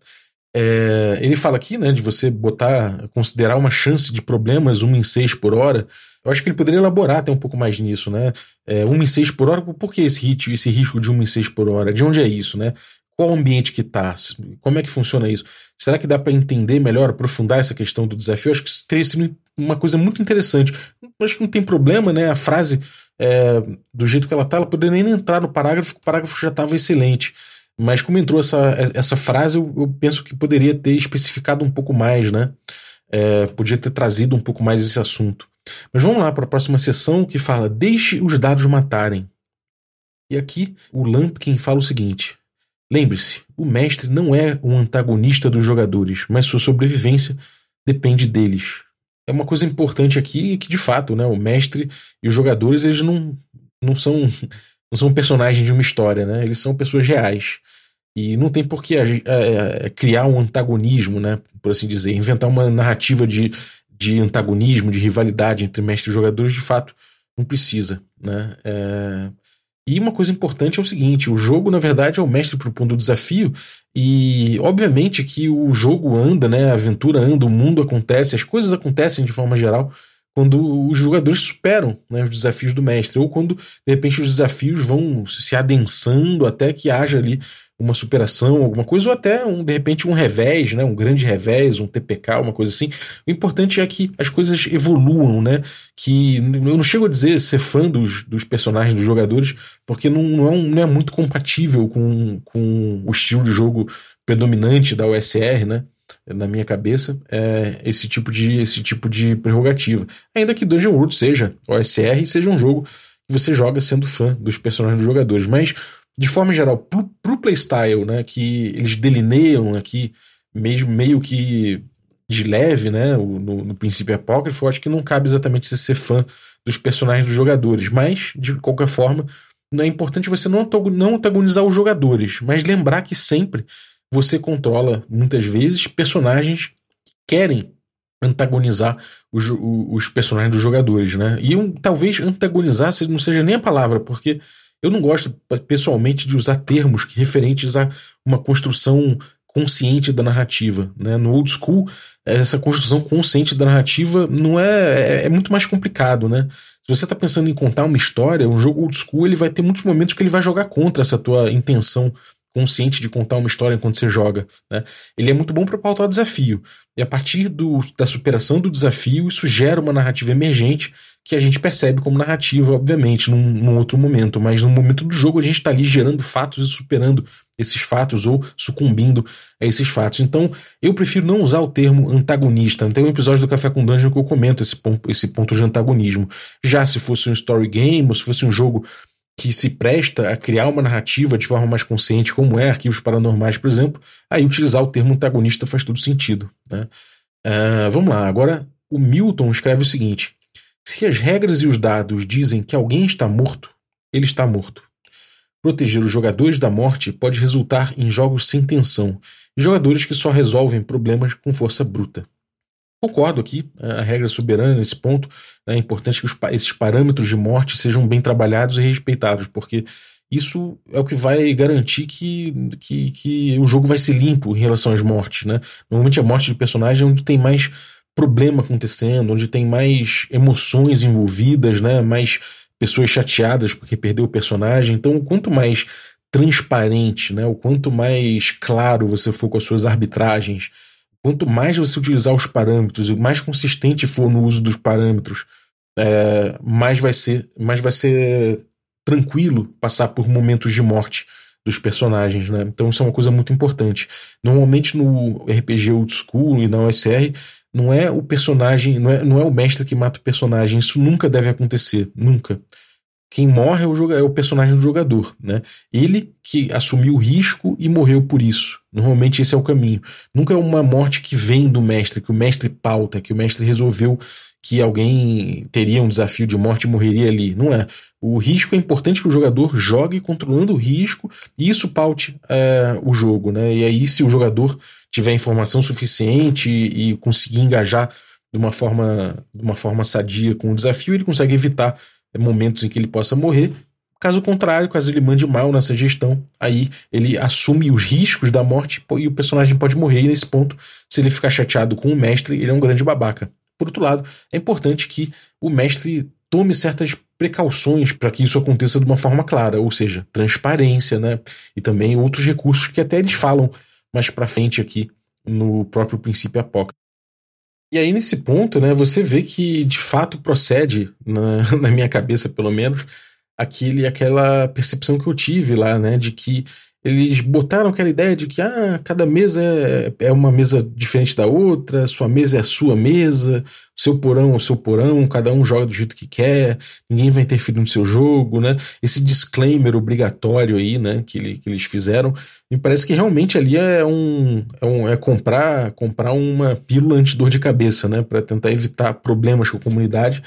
É, ele fala aqui, né, de você botar, considerar uma chance de problemas 1 em 6 por hora. Eu acho que ele poderia elaborar até um pouco mais nisso, né? É, 1 em 6 por hora, por que esse, esse risco de 1 em 6 por hora? De onde é isso, né? Qual o ambiente que tá? Como é que funciona isso? Será que dá para entender melhor, aprofundar essa questão do desafio? Eu acho que teria sido uma coisa muito interessante. Eu acho que não tem problema, né? A frase é, do jeito que ela tá, ela poderia nem entrar no parágrafo, o parágrafo já estava excelente. Mas como entrou essa, essa frase, eu, eu, penso que poderia ter especificado um pouco mais, né? É, podia ter trazido um pouco mais esse assunto. Mas vamos lá para a próxima sessão que fala: Deixe os dados matarem. E aqui o Lampkin fala o seguinte: Lembre-se, o mestre não é um antagonista dos jogadores, mas sua sobrevivência depende deles é uma coisa importante aqui que, de fato, né, o mestre e os jogadores, eles não, não são não são personagens de uma história, né? Eles são pessoas reais. E não tem por que é, é, criar um antagonismo, né? Por assim dizer, inventar uma narrativa de, de antagonismo, de rivalidade entre mestres e jogadores, de fato, não precisa, né? É... E uma coisa importante é o seguinte: o jogo, na verdade, é o mestre propondo o desafio, e obviamente que o jogo anda, né? A aventura anda, o mundo acontece, as coisas acontecem de forma geral quando os jogadores superam né, os desafios do mestre, ou quando de repente os desafios vão se adensando até que haja ali uma superação, alguma coisa, ou até um, de repente um revés, né, um grande revés, um TPK, uma coisa assim. O importante é que as coisas evoluam, né? Que eu não chego a dizer ser fã dos, dos personagens dos jogadores, porque não, não, é, um, não é muito compatível com, com o estilo de jogo predominante da OSR, né? Na minha cabeça, é esse tipo de esse tipo de prerrogativa. Ainda que Dungeon World seja OSR, seja um jogo que você joga sendo fã dos personagens dos jogadores, mas de forma geral, pro, pro playstyle, né, que eles delineiam aqui mesmo meio que de leve, né, no, no princípio apócrifo, eu acho que não cabe exatamente você ser fã dos personagens dos jogadores, mas de qualquer forma, é importante você não antagonizar os jogadores, mas lembrar que sempre você controla, muitas vezes, personagens que querem antagonizar os, os personagens dos jogadores, né? E um, talvez antagonizar não seja nem a palavra, porque eu não gosto pessoalmente de usar termos referentes a uma construção consciente da narrativa, né? No old school, essa construção consciente da narrativa não é, é, é muito mais complicado, né? Se você está pensando em contar uma história, um jogo old school, ele vai ter muitos momentos que ele vai jogar contra essa tua intenção consciente de contar uma história enquanto você joga. Né? Ele é muito bom para pautar o desafio. E a partir do, da superação do desafio, isso gera uma narrativa emergente que a gente percebe como narrativa, obviamente, num, num outro momento. Mas no momento do jogo, a gente está ali gerando fatos e superando esses fatos ou sucumbindo a esses fatos. Então, eu prefiro não usar o termo antagonista. Tem um episódio do Café com Dungeon que eu comento esse ponto, esse ponto de antagonismo. Já se fosse um story game, ou se fosse um jogo que se presta a criar uma narrativa de forma mais consciente, como é Arquivos Paranormais, por exemplo, aí utilizar o termo antagonista faz todo sentido. Né? Uh, vamos lá, agora o Milton escreve o seguinte: se as regras e os dados dizem que alguém está morto, ele está morto. Proteger os jogadores da morte pode resultar em jogos sem tensão, jogadores que só resolvem problemas com força bruta. Concordo aqui, a regra soberana nesse ponto. Né, é importante que os, esses parâmetros de morte sejam bem trabalhados e respeitados, porque isso é o que vai garantir que, que, que o jogo vai ser limpo em relação às mortes. Né? Normalmente a morte de personagem é onde tem mais problema acontecendo, onde tem mais emoções envolvidas, né? mais pessoas chateadas porque perdeu o personagem. Então, quanto mais transparente, né? o quanto mais claro você for com as suas arbitragens quanto mais você utilizar os parâmetros e mais consistente for no uso dos parâmetros, é, mais vai ser, mais vai ser tranquilo passar por momentos de morte dos personagens, né? Então isso é uma coisa muito importante. Normalmente no RPG old school e na OSR não é o personagem, não é, não é o mestre que mata o personagem. Isso nunca deve acontecer, nunca. Quem morre é o, é o personagem do jogador, né? Ele que assumiu o risco e morreu por isso. Normalmente esse é o caminho. Nunca é uma morte que vem do mestre, que o mestre pauta, que o mestre resolveu que alguém teria um desafio de morte e morreria ali. Não é. O risco é importante que o jogador jogue controlando o risco e isso paute é, o jogo, né? E aí, se o jogador tiver informação suficiente e, e conseguir engajar de uma forma, de uma forma sadia com o desafio, ele consegue evitar momentos em que ele possa morrer. Caso contrário, caso ele mande mal nessa gestão, aí ele assume os riscos da morte e o personagem pode morrer. E nesse ponto, se ele ficar chateado com o mestre, ele é um grande babaca. Por outro lado, é importante que o mestre tome certas precauções para que isso aconteça de uma forma clara, ou seja, transparência, né? E também outros recursos que até eles falam mais para frente aqui no próprio princípio apócrifo. E aí, nesse ponto, né, você vê que de fato procede, na, na minha cabeça pelo menos, aquele, aquela percepção que eu tive lá, né, de que eles botaram aquela ideia de que ah, cada mesa é, é uma mesa diferente da outra, sua mesa é a sua mesa, seu porão é o seu porão, cada um joga do jeito que quer, ninguém vai interferir no seu jogo, né? Esse disclaimer obrigatório aí, né, que, ele, que eles fizeram, me parece que realmente ali é um é, um, é comprar comprar uma pílula antidor de cabeça, né, para tentar evitar problemas com a comunidade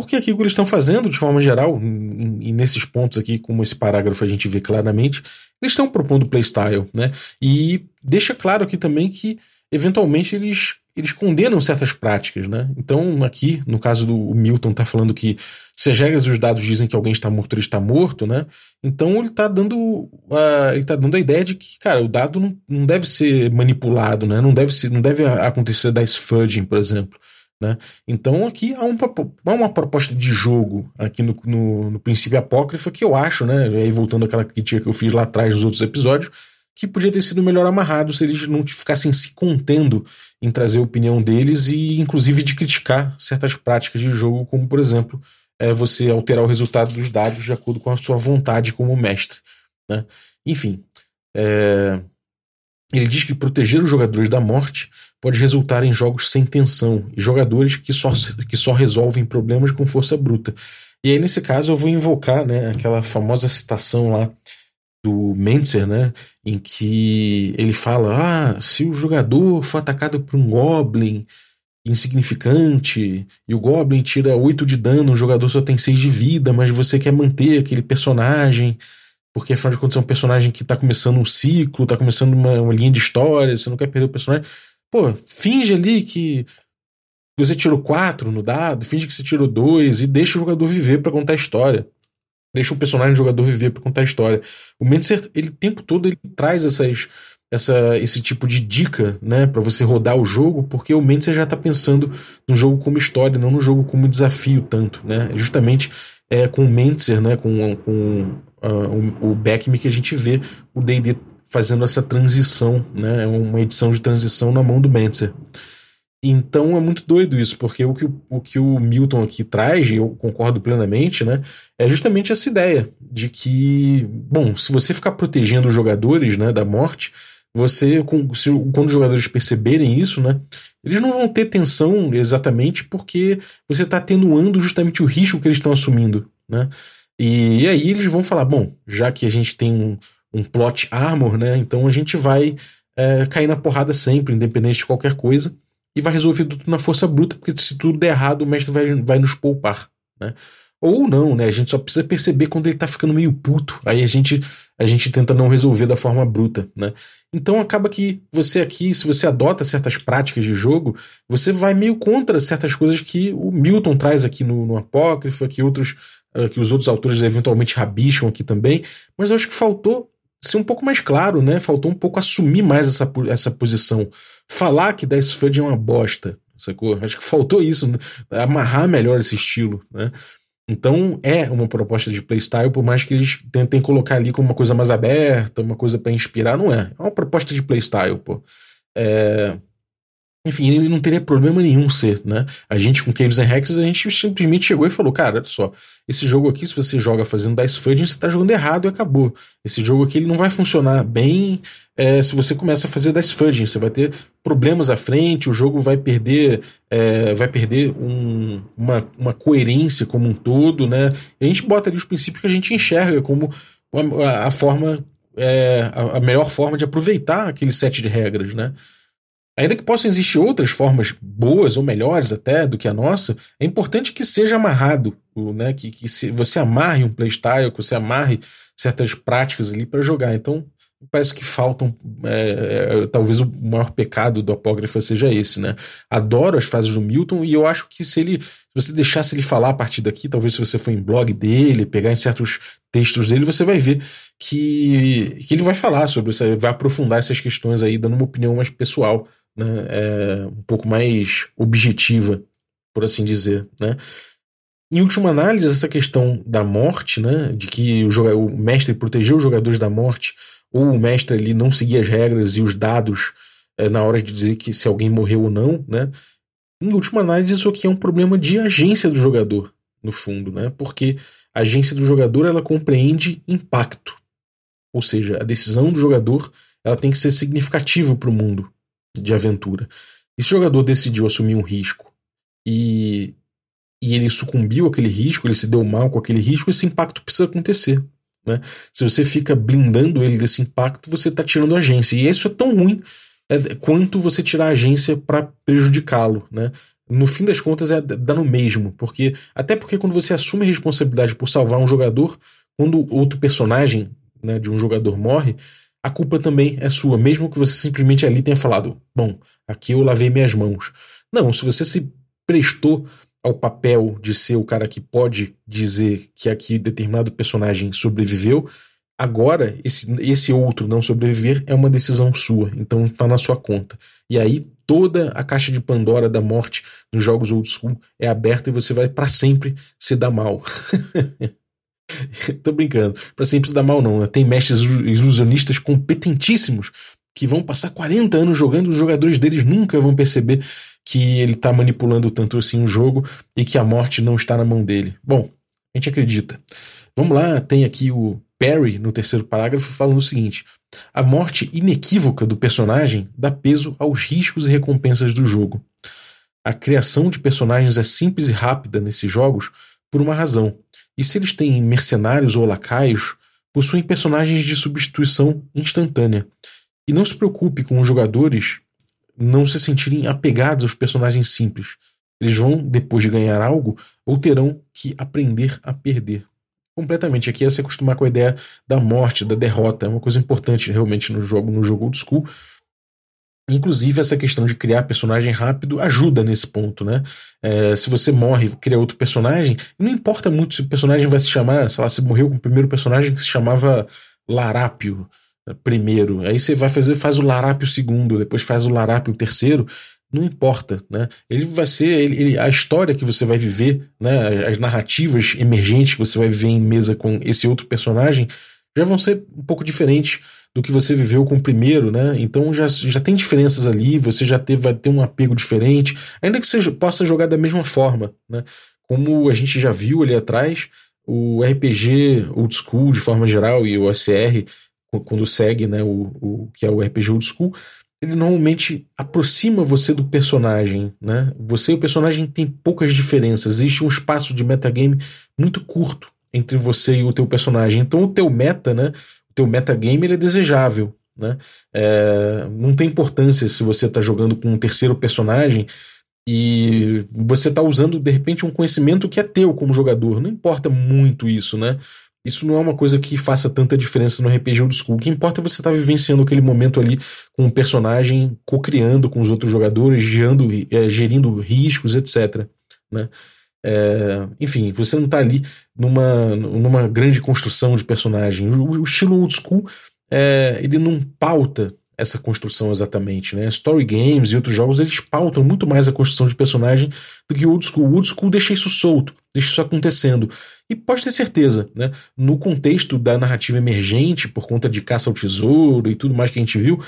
Porque aqui o que eles estão fazendo, de forma geral, e nesses pontos aqui, como esse parágrafo a gente vê claramente, eles estão propondo playstyle, né? E deixa claro aqui também que, eventualmente, eles, eles condenam certas práticas, né? Então, aqui, no caso do Milton, tá falando que se as regras dos dados dizem que alguém está morto, ele está morto, né? Então ele está dando, uh, ele tá dando a ideia de que, cara, o dado não, não deve ser manipulado, né? Não deve, ser, não deve acontecer da fudging, por exemplo. Né? Então aqui há, há, uma proposta de jogo aqui no, no, no, princípio apócrifo que eu acho, né? Aí voltando àquela crítica que eu fiz lá atrás nos outros episódios, que podia ter sido melhor amarrado se eles não ficassem se contendo em trazer a opinião deles e inclusive de criticar certas práticas de jogo, como por exemplo é você alterar o resultado dos dados de acordo com a sua vontade como mestre. Né? Enfim, é... ele diz que proteger os jogadores da morte pode resultar em jogos sem tensão e jogadores que só, que só resolvem problemas com força bruta. E aí, nesse caso, eu vou invocar né, aquela famosa citação lá do Mentzer, né, em que ele fala: ah, se o jogador for atacado por um Goblin insignificante e o Goblin tira 8 de dano, o jogador só tem 6 de vida, mas você quer manter aquele personagem porque afinal de contas é um personagem que está começando um ciclo, está começando uma, uma, linha de história, você não quer perder o personagem. Pô, finge ali que você tirou quatro no dado, finge que você tirou dois e deixa o jogador viver para contar a história. Deixa o personagem do jogador viver para contar a história. O Mentzer, ele o tempo todo ele traz essas, essa, esse tipo de dica, né, para você rodar o jogo, porque o Mentzer já tá pensando no jogo como história, não no jogo como desafio tanto, né? Justamente é com o Mentzer, né, com, com uh, o, o que a gente vê o D&D fazendo essa transição, né? É uma edição de transição na mão do Mentzer. Então é muito doido isso, porque o que o, que o Milton aqui traz, e eu concordo plenamente, né? É justamente essa ideia de que, bom, se você ficar protegendo os jogadores né, da morte, você, se, quando os jogadores perceberem isso, né? Eles não vão ter tensão exatamente porque você está atenuando justamente o risco que eles estão assumindo, né? E, e aí eles vão falar, bom, já que a gente tem um, um plot armor, né? Então a gente vai é, cair na porrada sempre, independente de qualquer coisa, e vai resolver tudo na força bruta, porque se tudo der errado, o mestre vai, vai nos poupar, né? Ou não, né? A gente só precisa perceber quando ele tá ficando meio puto. Aí a gente, a gente tenta não resolver da forma bruta, né? Então acaba que você aqui, se você adota certas práticas de jogo, você vai meio contra certas coisas que o Milton traz aqui no, no Apócrifo, que outros uh, que os outros autores eventualmente rabicham aqui também, mas eu acho que faltou ser um pouco mais claro, né? Faltou um pouco assumir mais essa, essa posição. Falar que Dice Fudge é uma bosta, sacou? Acho que faltou isso, né? amarrar melhor esse estilo, né? Então é uma proposta de playstyle, por mais que eles tentem colocar ali como uma coisa mais aberta, uma coisa para inspirar, não é. É uma proposta de playstyle, pô. É, enfim, ele não teria problema nenhum ser, né? A gente com Caves and Hexes, a gente simplesmente chegou e falou, cara, olha só, esse jogo aqui, se você joga fazendo Dice Fudging, você tá jogando errado e acabou. Esse jogo aqui, ele não vai funcionar bem é, se você começa a fazer Dice Fudging. Você vai ter problemas à frente, o jogo vai perder é, vai perder um, uma, uma coerência como um todo, né? E a gente bota ali os princípios que a gente enxerga como a, a forma, é, a, a melhor forma de aproveitar aquele set de regras, né? Ainda que possam existir outras formas boas ou melhores até do que a nossa, é importante que seja amarrado, né? que, que você amarre um playstyle, que você amarre certas práticas ali para jogar. Então, parece que faltam. É, é, talvez o maior pecado do apócrifo seja esse, né? Adoro as frases do Milton e eu acho que se ele. Se você deixasse ele falar a partir daqui, talvez se você for em blog dele, pegar em certos textos dele, você vai ver que, que ele vai falar sobre isso, vai aprofundar essas questões aí, dando uma opinião mais pessoal né, é, um pouco mais objetiva, por assim dizer, né? Em última análise, essa questão da morte, né, de que o, o mestre protegeu os jogadores da morte, ou o mestre ali não seguia as regras e os dados é, na hora de dizer que se alguém morreu ou não, né? Em última análise, isso aqui é um problema de agência do jogador, no fundo, né? Porque a agência do jogador ela compreende impacto, ou seja, a decisão do jogador ela tem que ser significativa para o mundo, de aventura. E se o jogador decidiu assumir um risco e, e ele sucumbiu àquele risco, ele se deu mal com aquele risco, esse impacto precisa acontecer. Né? Se você fica blindando ele desse impacto, você está tirando a agência. E isso é tão ruim é, quanto você tirar a agência para prejudicá-lo. Né? no fim das contas é dá no mesmo, porque até porque quando você assume a responsabilidade por salvar um jogador, quando outro personagem né, de um jogador morre, a culpa também é sua, mesmo que você simplesmente ali tenha falado, bom, aqui eu lavei minhas mãos. Não, se você se prestou ao papel de ser o cara que pode dizer que aqui determinado personagem sobreviveu, agora esse, esse outro não sobreviver é uma decisão sua, então tá na sua conta. E aí toda a caixa de Pandora da morte nos jogos old school é aberta e você vai para sempre se dar mal. Tô brincando. Pra sempre se dar mal, não. Né? Tem mestres ilusionistas competentíssimos que vão passar 40 anos jogando, os jogadores deles nunca vão perceber que ele tá manipulando tanto assim o jogo e que a morte não está na mão dele. Bom, a gente acredita. Vamos lá, tem aqui o Perry no terceiro parágrafo falando o seguinte: a morte inequívoca do personagem dá peso aos riscos e recompensas do jogo. A criação de personagens é simples e rápida nesses jogos por uma razão. E se eles têm mercenários ou lacaios, possuem personagens de substituição instantânea. E não se preocupe com os jogadores não se sentirem apegados aos personagens simples. Eles vão, depois de ganhar algo, ou terão que aprender a perder. Completamente. Aqui é se acostumar com a ideia da morte, da derrota. É uma coisa importante realmente no jogo, no jogo old school. Inclusive, essa questão de criar personagem rápido ajuda nesse ponto, né? É, se você morre e cria outro personagem, não importa muito se o personagem vai se chamar, sei lá, se morreu com o primeiro personagem que se chamava Larápio né, primeiro, aí você vai fazer, faz o Larápio segundo, depois faz o Larápio terceiro, não importa, né? Ele vai ser, ele, ele, a história que você vai viver, né? As narrativas emergentes que você vai viver em mesa com esse outro personagem já vão ser um pouco diferentes do que você viveu com o primeiro, né? Então já, já tem diferenças ali, você já teve, vai ter um apego diferente, ainda que você possa jogar da mesma forma, né? Como a gente já viu ali atrás, o RPG old school de forma geral e o OCR, quando segue, né, o, o que é o RPG old school, ele normalmente aproxima você do personagem, né? Você e o personagem tem poucas diferenças, existe um espaço de metagame muito curto entre você e o teu personagem. Então o teu meta, né, o teu metagame ele é desejável. Né? É, não tem importância se você está jogando com um terceiro personagem e você está usando de repente um conhecimento que é teu como jogador. Não importa muito isso, né? Isso não é uma coisa que faça tanta diferença no RPG old school. O que importa é você estar tá vivenciando aquele momento ali com o personagem, co-criando com os outros jogadores, gerando, é, gerindo riscos, etc. Né? É, enfim, você não está ali numa, numa grande construção de personagem. O, o estilo old school é, ele não pauta essa construção exatamente, né? Story games e outros jogos eles pautam muito mais a construção de personagem do que o old school. O old school deixa isso solto, deixa isso acontecendo. E pode ter certeza, né? No contexto da narrativa emergente, por conta de caça ao tesouro e tudo mais que a gente viu,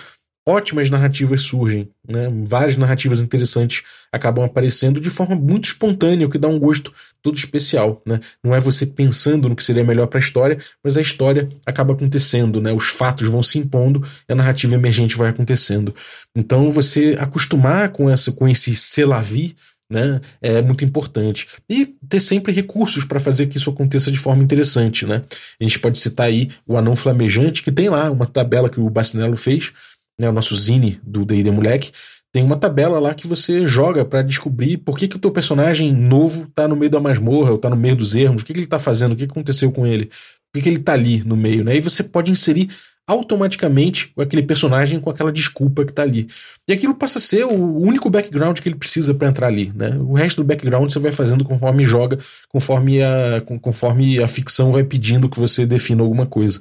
ótimas narrativas surgem, né? várias narrativas interessantes acabam aparecendo de forma muito espontânea, o que dá um gosto todo especial. Né? Não é você pensando no que seria melhor para a história, mas a história acaba acontecendo, né? os fatos vão se impondo e a narrativa emergente vai acontecendo. Então você acostumar com, essa, com esse selavi né, é muito importante. E ter sempre recursos para fazer que isso aconteça de forma interessante. Né? A gente pode citar aí o Anão Flamejante, que tem lá uma tabela que o Bacinello fez, né, o nosso zine do D&D Moleque, tem uma tabela lá que você joga para descobrir por que, que o teu personagem novo tá no meio da masmorra, ou tá no meio dos ermos, o que, que ele tá fazendo, o que, aconteceu com ele, por que, que ele tá ali no meio, né? E você pode inserir automaticamente aquele personagem com aquela desculpa que tá ali. E aquilo passa a ser o único background que ele precisa para entrar ali, né? O resto do background você vai fazendo conforme joga, conforme a, conforme a ficção vai pedindo que você defina alguma coisa.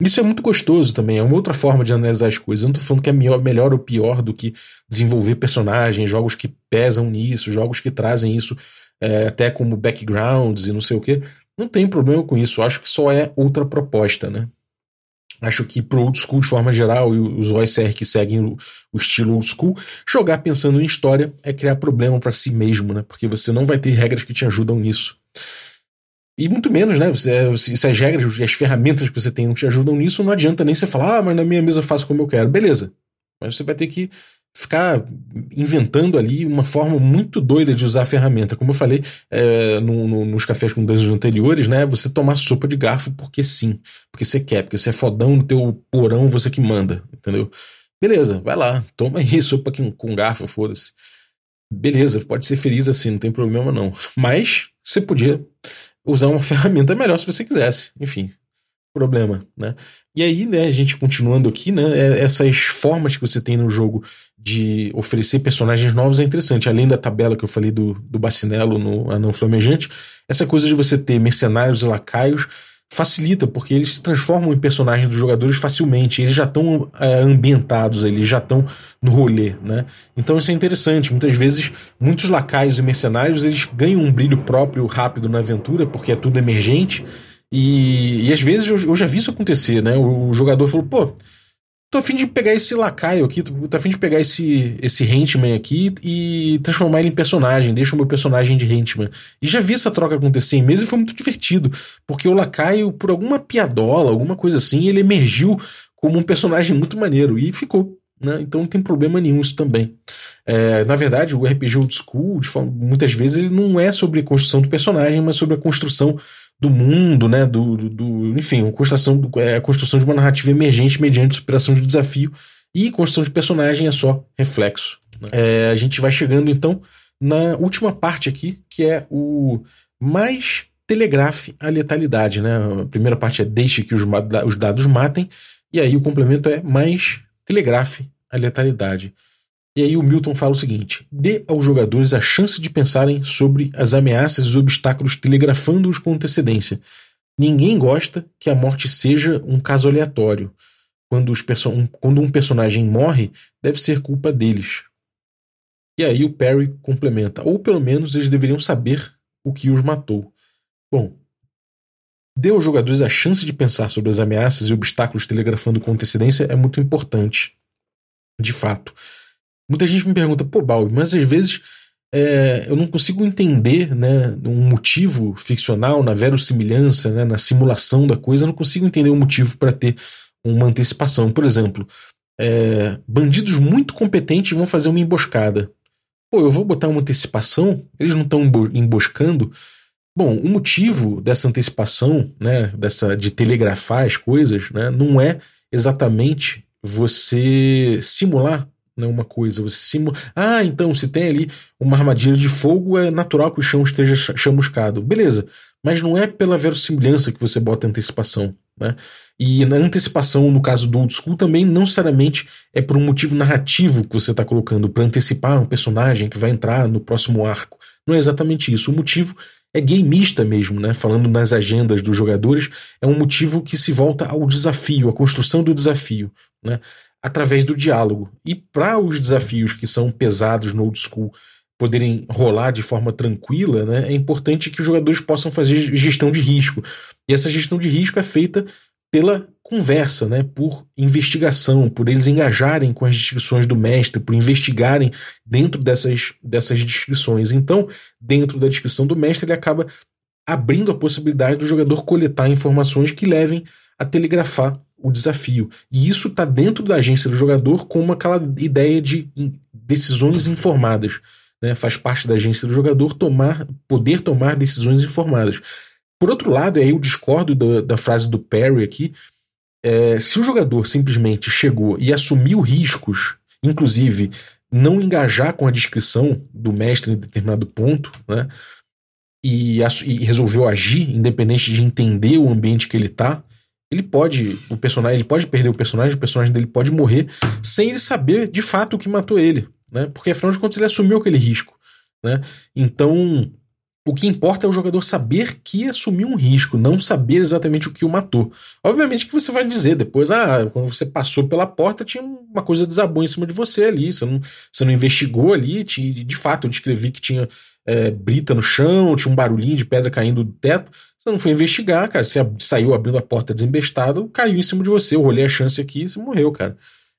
Isso é muito gostoso também, é uma outra forma de analisar as coisas. Eu não tô falando que é melhor, ou pior do que desenvolver personagens, jogos que pesam nisso, jogos que trazem isso é, até como backgrounds e não sei o que. Não tem problema com isso, acho que só é outra proposta, né? Acho que pro old school, de forma geral, e os OSR que seguem o, o estilo old school, jogar pensando em história é criar problema para si mesmo, né? Porque você não vai ter regras que te ajudam nisso. E muito menos, né? Você, se as regras, as ferramentas que você tem não te ajudam nisso, não adianta nem você falar, ah, mas na minha mesa eu faço como eu quero. Beleza. Mas você vai ter que ficar inventando ali uma forma muito doida de usar a ferramenta. Como eu falei é, no, no, nos cafés com dungeons anteriores, né? Você tomar sopa de garfo porque sim, porque você quer, porque você é fodão no teu porão, você que manda, entendeu? Beleza, vai lá, toma aí sopa com, com garfo, foda-se. beleza, pode ser feliz assim, não tem problema não. Mas você podia usar uma ferramenta melhor se você quisesse. Enfim, problema, né? E aí, né, a gente continuando aqui, né, é, essas formas que você tem no jogo de oferecer personagens novos é interessante. Além da tabela que eu falei do, do Bacinello no Anão Flamejante, essa coisa de você ter mercenários e lacaios facilita, porque eles se transformam em personagens dos jogadores facilmente, eles já estão é, ambientados, eles já estão no rolê, né? Então isso é interessante. Muitas vezes, muitos lacaios e mercenários eles ganham um brilho próprio rápido na aventura, porque é tudo emergente. E, e às vezes eu, eu, já vi isso acontecer, né? O, o jogador falou, pô, tô afim de pegar esse lacaio aqui, tô, tô afim de pegar esse, esse Hentman aqui e transformar ele em personagem, deixa o meu personagem de Hentman. E já vi essa troca acontecer em mesa e foi muito divertido, porque o lacaio, por alguma piadola, alguma coisa assim, ele emergiu como um personagem muito maneiro e ficou. Né? Então não tem problema nenhum isso também. É, na verdade, o RPG Old School, forma, muitas vezes, ele não é sobre a construção do personagem, mas sobre a construção do mundo, né? Do, do, do enfim, a construção, é, a construção de uma narrativa emergente mediante superação de desafio e construção de personagem é só reflexo. Né? É, a gente vai chegando então na última parte aqui, que é o mais telegrafe a letalidade, né? A primeira parte é deixe que os, os dados matem, e aí o complemento é mais telegrafe a letalidade. E aí o Milton fala o seguinte: dê aos jogadores a chance de pensarem sobre as ameaças e os obstáculos telegrafando-os com antecedência. Ninguém gosta que a morte seja um caso aleatório. Quando, um, quando um personagem morre, deve ser culpa deles. E aí o Perry complementa: ou pelo menos eles deveriam saber o que os matou. Bom, dê aos jogadores a chance de pensar sobre as ameaças e obstáculos telegrafando com antecedência é muito importante. De fato. Muita gente me pergunta, pô, Balbi, mas às vezes é, eu não consigo entender né, um motivo ficcional na verossimilhança, né, na simulação da coisa, eu não consigo entender um motivo para ter uma antecipação. Por exemplo, é, bandidos muito competentes vão fazer uma emboscada. Pô, eu vou botar uma antecipação? Eles não estão emboscando? Bom, o motivo dessa antecipação, né, dessa de telegrafar as coisas, né, não é exatamente você simular né, uma coisa. Você simula. Ah, então, se tem ali uma armadilha de fogo, é natural que o chão esteja chamuscado. Beleza. Mas não é pela verossimilhança que você bota antecipação. Né? E na antecipação, no caso do old school, também não necessariamente é por um motivo narrativo que você está colocando, para antecipar um personagem que vai entrar no próximo arco. Não é exatamente isso. O motivo é gameista mesmo, né? Falando nas agendas dos jogadores, é um motivo que se volta ao desafio, à construção do desafio. Né? Através do diálogo. E para os desafios que são pesados no old school poderem rolar de forma tranquila, né, é importante que os jogadores possam fazer gestão de risco. E essa gestão de risco é feita pela conversa, né, por investigação, por eles engajarem com as descrições do mestre, por investigarem dentro dessas, dessas descrições. Então, dentro da descrição do mestre, ele acaba abrindo a possibilidade do jogador coletar informações que levem a telegrafar o desafio. E isso está dentro da agência do jogador com aquela ideia de decisões informadas. Né? Faz parte da agência do jogador tomar, poder tomar decisões informadas. Por outro lado, aí eu discordo da, da frase do Perry aqui. É, se o jogador simplesmente chegou e assumiu riscos, inclusive não engajar com a descrição do mestre em determinado ponto, né? E, e resolveu agir, independente de entender o ambiente que ele está, ele pode, o personagem, ele pode perder o personagem, o personagem dele pode morrer sem ele saber de fato o que matou ele, né? Porque afinal de contas ele assumiu aquele risco, né? Então, o que importa é o jogador saber que assumiu um risco, não saber exatamente o que o matou. Obviamente que você vai dizer depois, ah, quando você passou pela porta tinha uma coisa desabou em cima de você ali, você não, você não investigou ali, de fato eu descrevi que tinha é, brita no chão, tinha um barulhinho de pedra caindo do teto, você não foi investigar, cara. Você saiu abrindo a porta desembestado, caiu em cima de você. Eu rolei a chance aqui e você morreu, cara.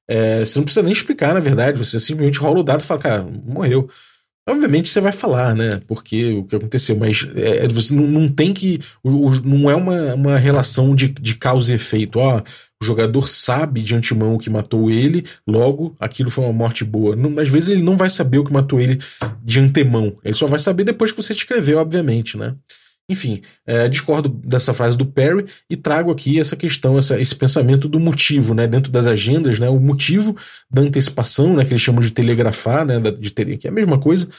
É, você não precisa nem explicar, na verdade. Você simplesmente rola o dado e fala, cara, morreu. Obviamente você vai falar, né? Porque o que aconteceu, mas é, você não, não tem que. Não é uma, uma relação de, de causa e efeito. Ó, o jogador sabe de antemão o que matou ele, logo aquilo foi uma morte boa. Não, às vezes ele não vai saber o que matou ele de antemão. Ele só vai saber depois que você escreveu, obviamente, né? Enfim, é, discordo dessa frase do Perry e trago aqui essa questão, essa, esse pensamento do motivo, né? Dentro das agendas, né? O motivo da antecipação, né? Que eles chamam de telegrafar, né? De ter, que é a mesma coisa.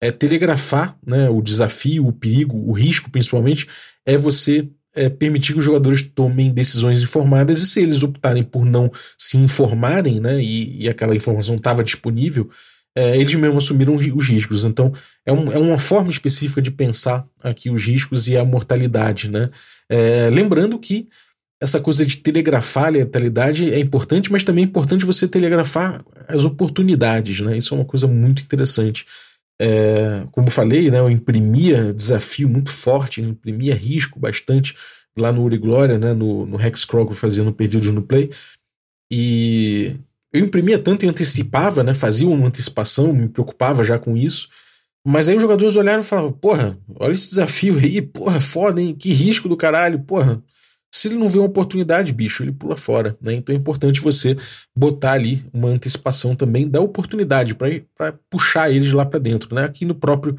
É telegrafar, né? O desafio, o perigo, o risco, principalmente, é você é, permitir que os jogadores tomem decisões informadas e se eles optarem por não se informarem, né? E, e aquela informação estava disponível, é, eles mesmos assumiram os riscos. Então, é, um, é, uma forma específica de pensar aqui os riscos e a mortalidade. Né? É, lembrando que essa coisa de telegrafar a letalidade é importante, mas também é importante você telegrafar as oportunidades. Né? Isso é uma coisa muito interessante. É, como eu falei, né, eu imprimia desafio muito forte, imprimia risco bastante lá no Uri Glória, né, no, no Hexcrawl fazendo Perdidos no Play. E eu imprimia tanto e antecipava, né? Fazia uma antecipação, me preocupava já com isso. Mas aí os jogadores olharam e falavam: Porra, olha esse desafio aí, porra, foda, hein? Que risco do caralho, porra. Se ele não vê uma oportunidade, bicho, ele pula fora. Né? Então é importante você botar ali uma antecipação também da oportunidade para puxar eles lá para dentro. Né? Aqui no próprio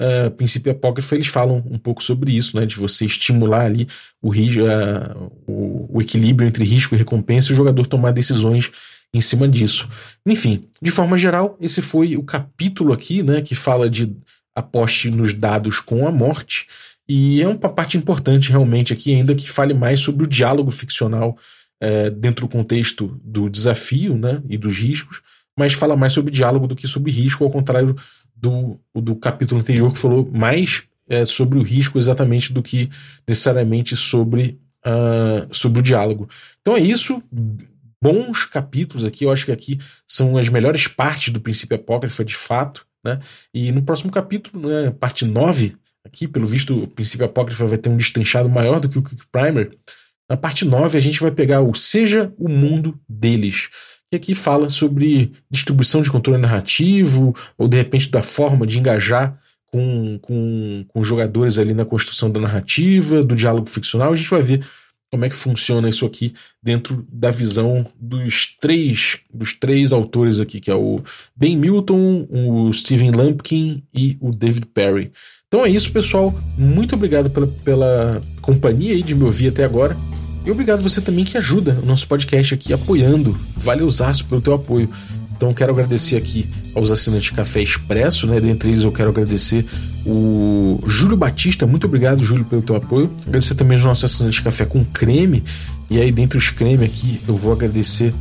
uh, princípio apócrifo eles falam um pouco sobre isso, né? de você estimular ali o, uh, o, o equilíbrio entre risco e recompensa e o jogador tomar decisões em cima disso. Enfim, de forma geral, esse foi o capítulo aqui, né, que fala de aposte nos dados com a morte. E é uma parte importante realmente aqui, ainda que fale mais sobre o diálogo ficcional é, dentro do contexto do desafio né, e dos riscos, mas fala mais sobre diálogo do que sobre risco, ao contrário do, do capítulo anterior, que falou mais é, sobre o risco exatamente do que necessariamente sobre, uh, sobre o diálogo. Então é isso bons capítulos aqui. Eu acho que aqui são as melhores partes do princípio apócrifo, de fato. Né? E no próximo capítulo, né, parte 9, aqui, pelo visto, o princípio apócrifo vai ter um destrinchado maior do que o Quick Primer. Na parte 9, a gente vai pegar o Seja o Mundo Deles. Que aqui fala sobre distribuição de controle narrativo, ou de repente da forma de engajar com, com, com jogadores ali na construção da narrativa, do diálogo ficcional. A gente vai ver como é que funciona isso aqui dentro da visão dos três dos três autores aqui, que é o Ben Milton, o Steven Lumpkin e o David Perry. Então é isso, pessoal. Muito obrigado pela, pela companhia aí de me ouvir até agora. E obrigado você também que ajuda o nosso podcast aqui apoiando. Valeu, Zaço, pelo teu apoio. Então quero agradecer aqui aos assinantes Café Expresso, né? Dentre eles eu quero agradecer o Júlio Batista, muito obrigado, Júlio, pelo teu apoio. Agradecer também os nossos assinantes Café com Creme. E aí, dentre os creme aqui, eu vou agradecer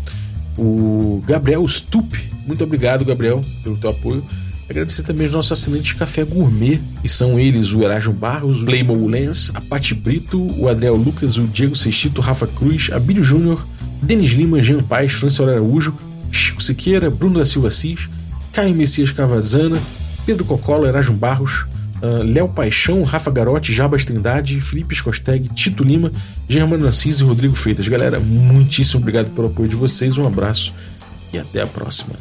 o Gabriel Stup. Muito obrigado, Gabriel, pelo teu apoio. Agradecer também os nossos assinantes Café Gourmet, e são eles o Erasmo Barros, o Playmo Lens, a Pati Brito, o Adriel Lucas, o Diego Seixito, o Rafa Cruz, Abílio Júnior, Denis Lima, Jean Paz, Francisco Araújo, Chico Siqueira, Bruno da Silva Cis, Caio Messias Cavazana, Pedro Cocola, Erasmo Barros, uh, Léo Paixão, Rafa Garotti, Jabas Trindade, Felipe Scosteg, Tito Lima, Germano Assis e Rodrigo Freitas. Galera, muitíssimo obrigado pelo apoio de vocês, um abraço e até a próxima.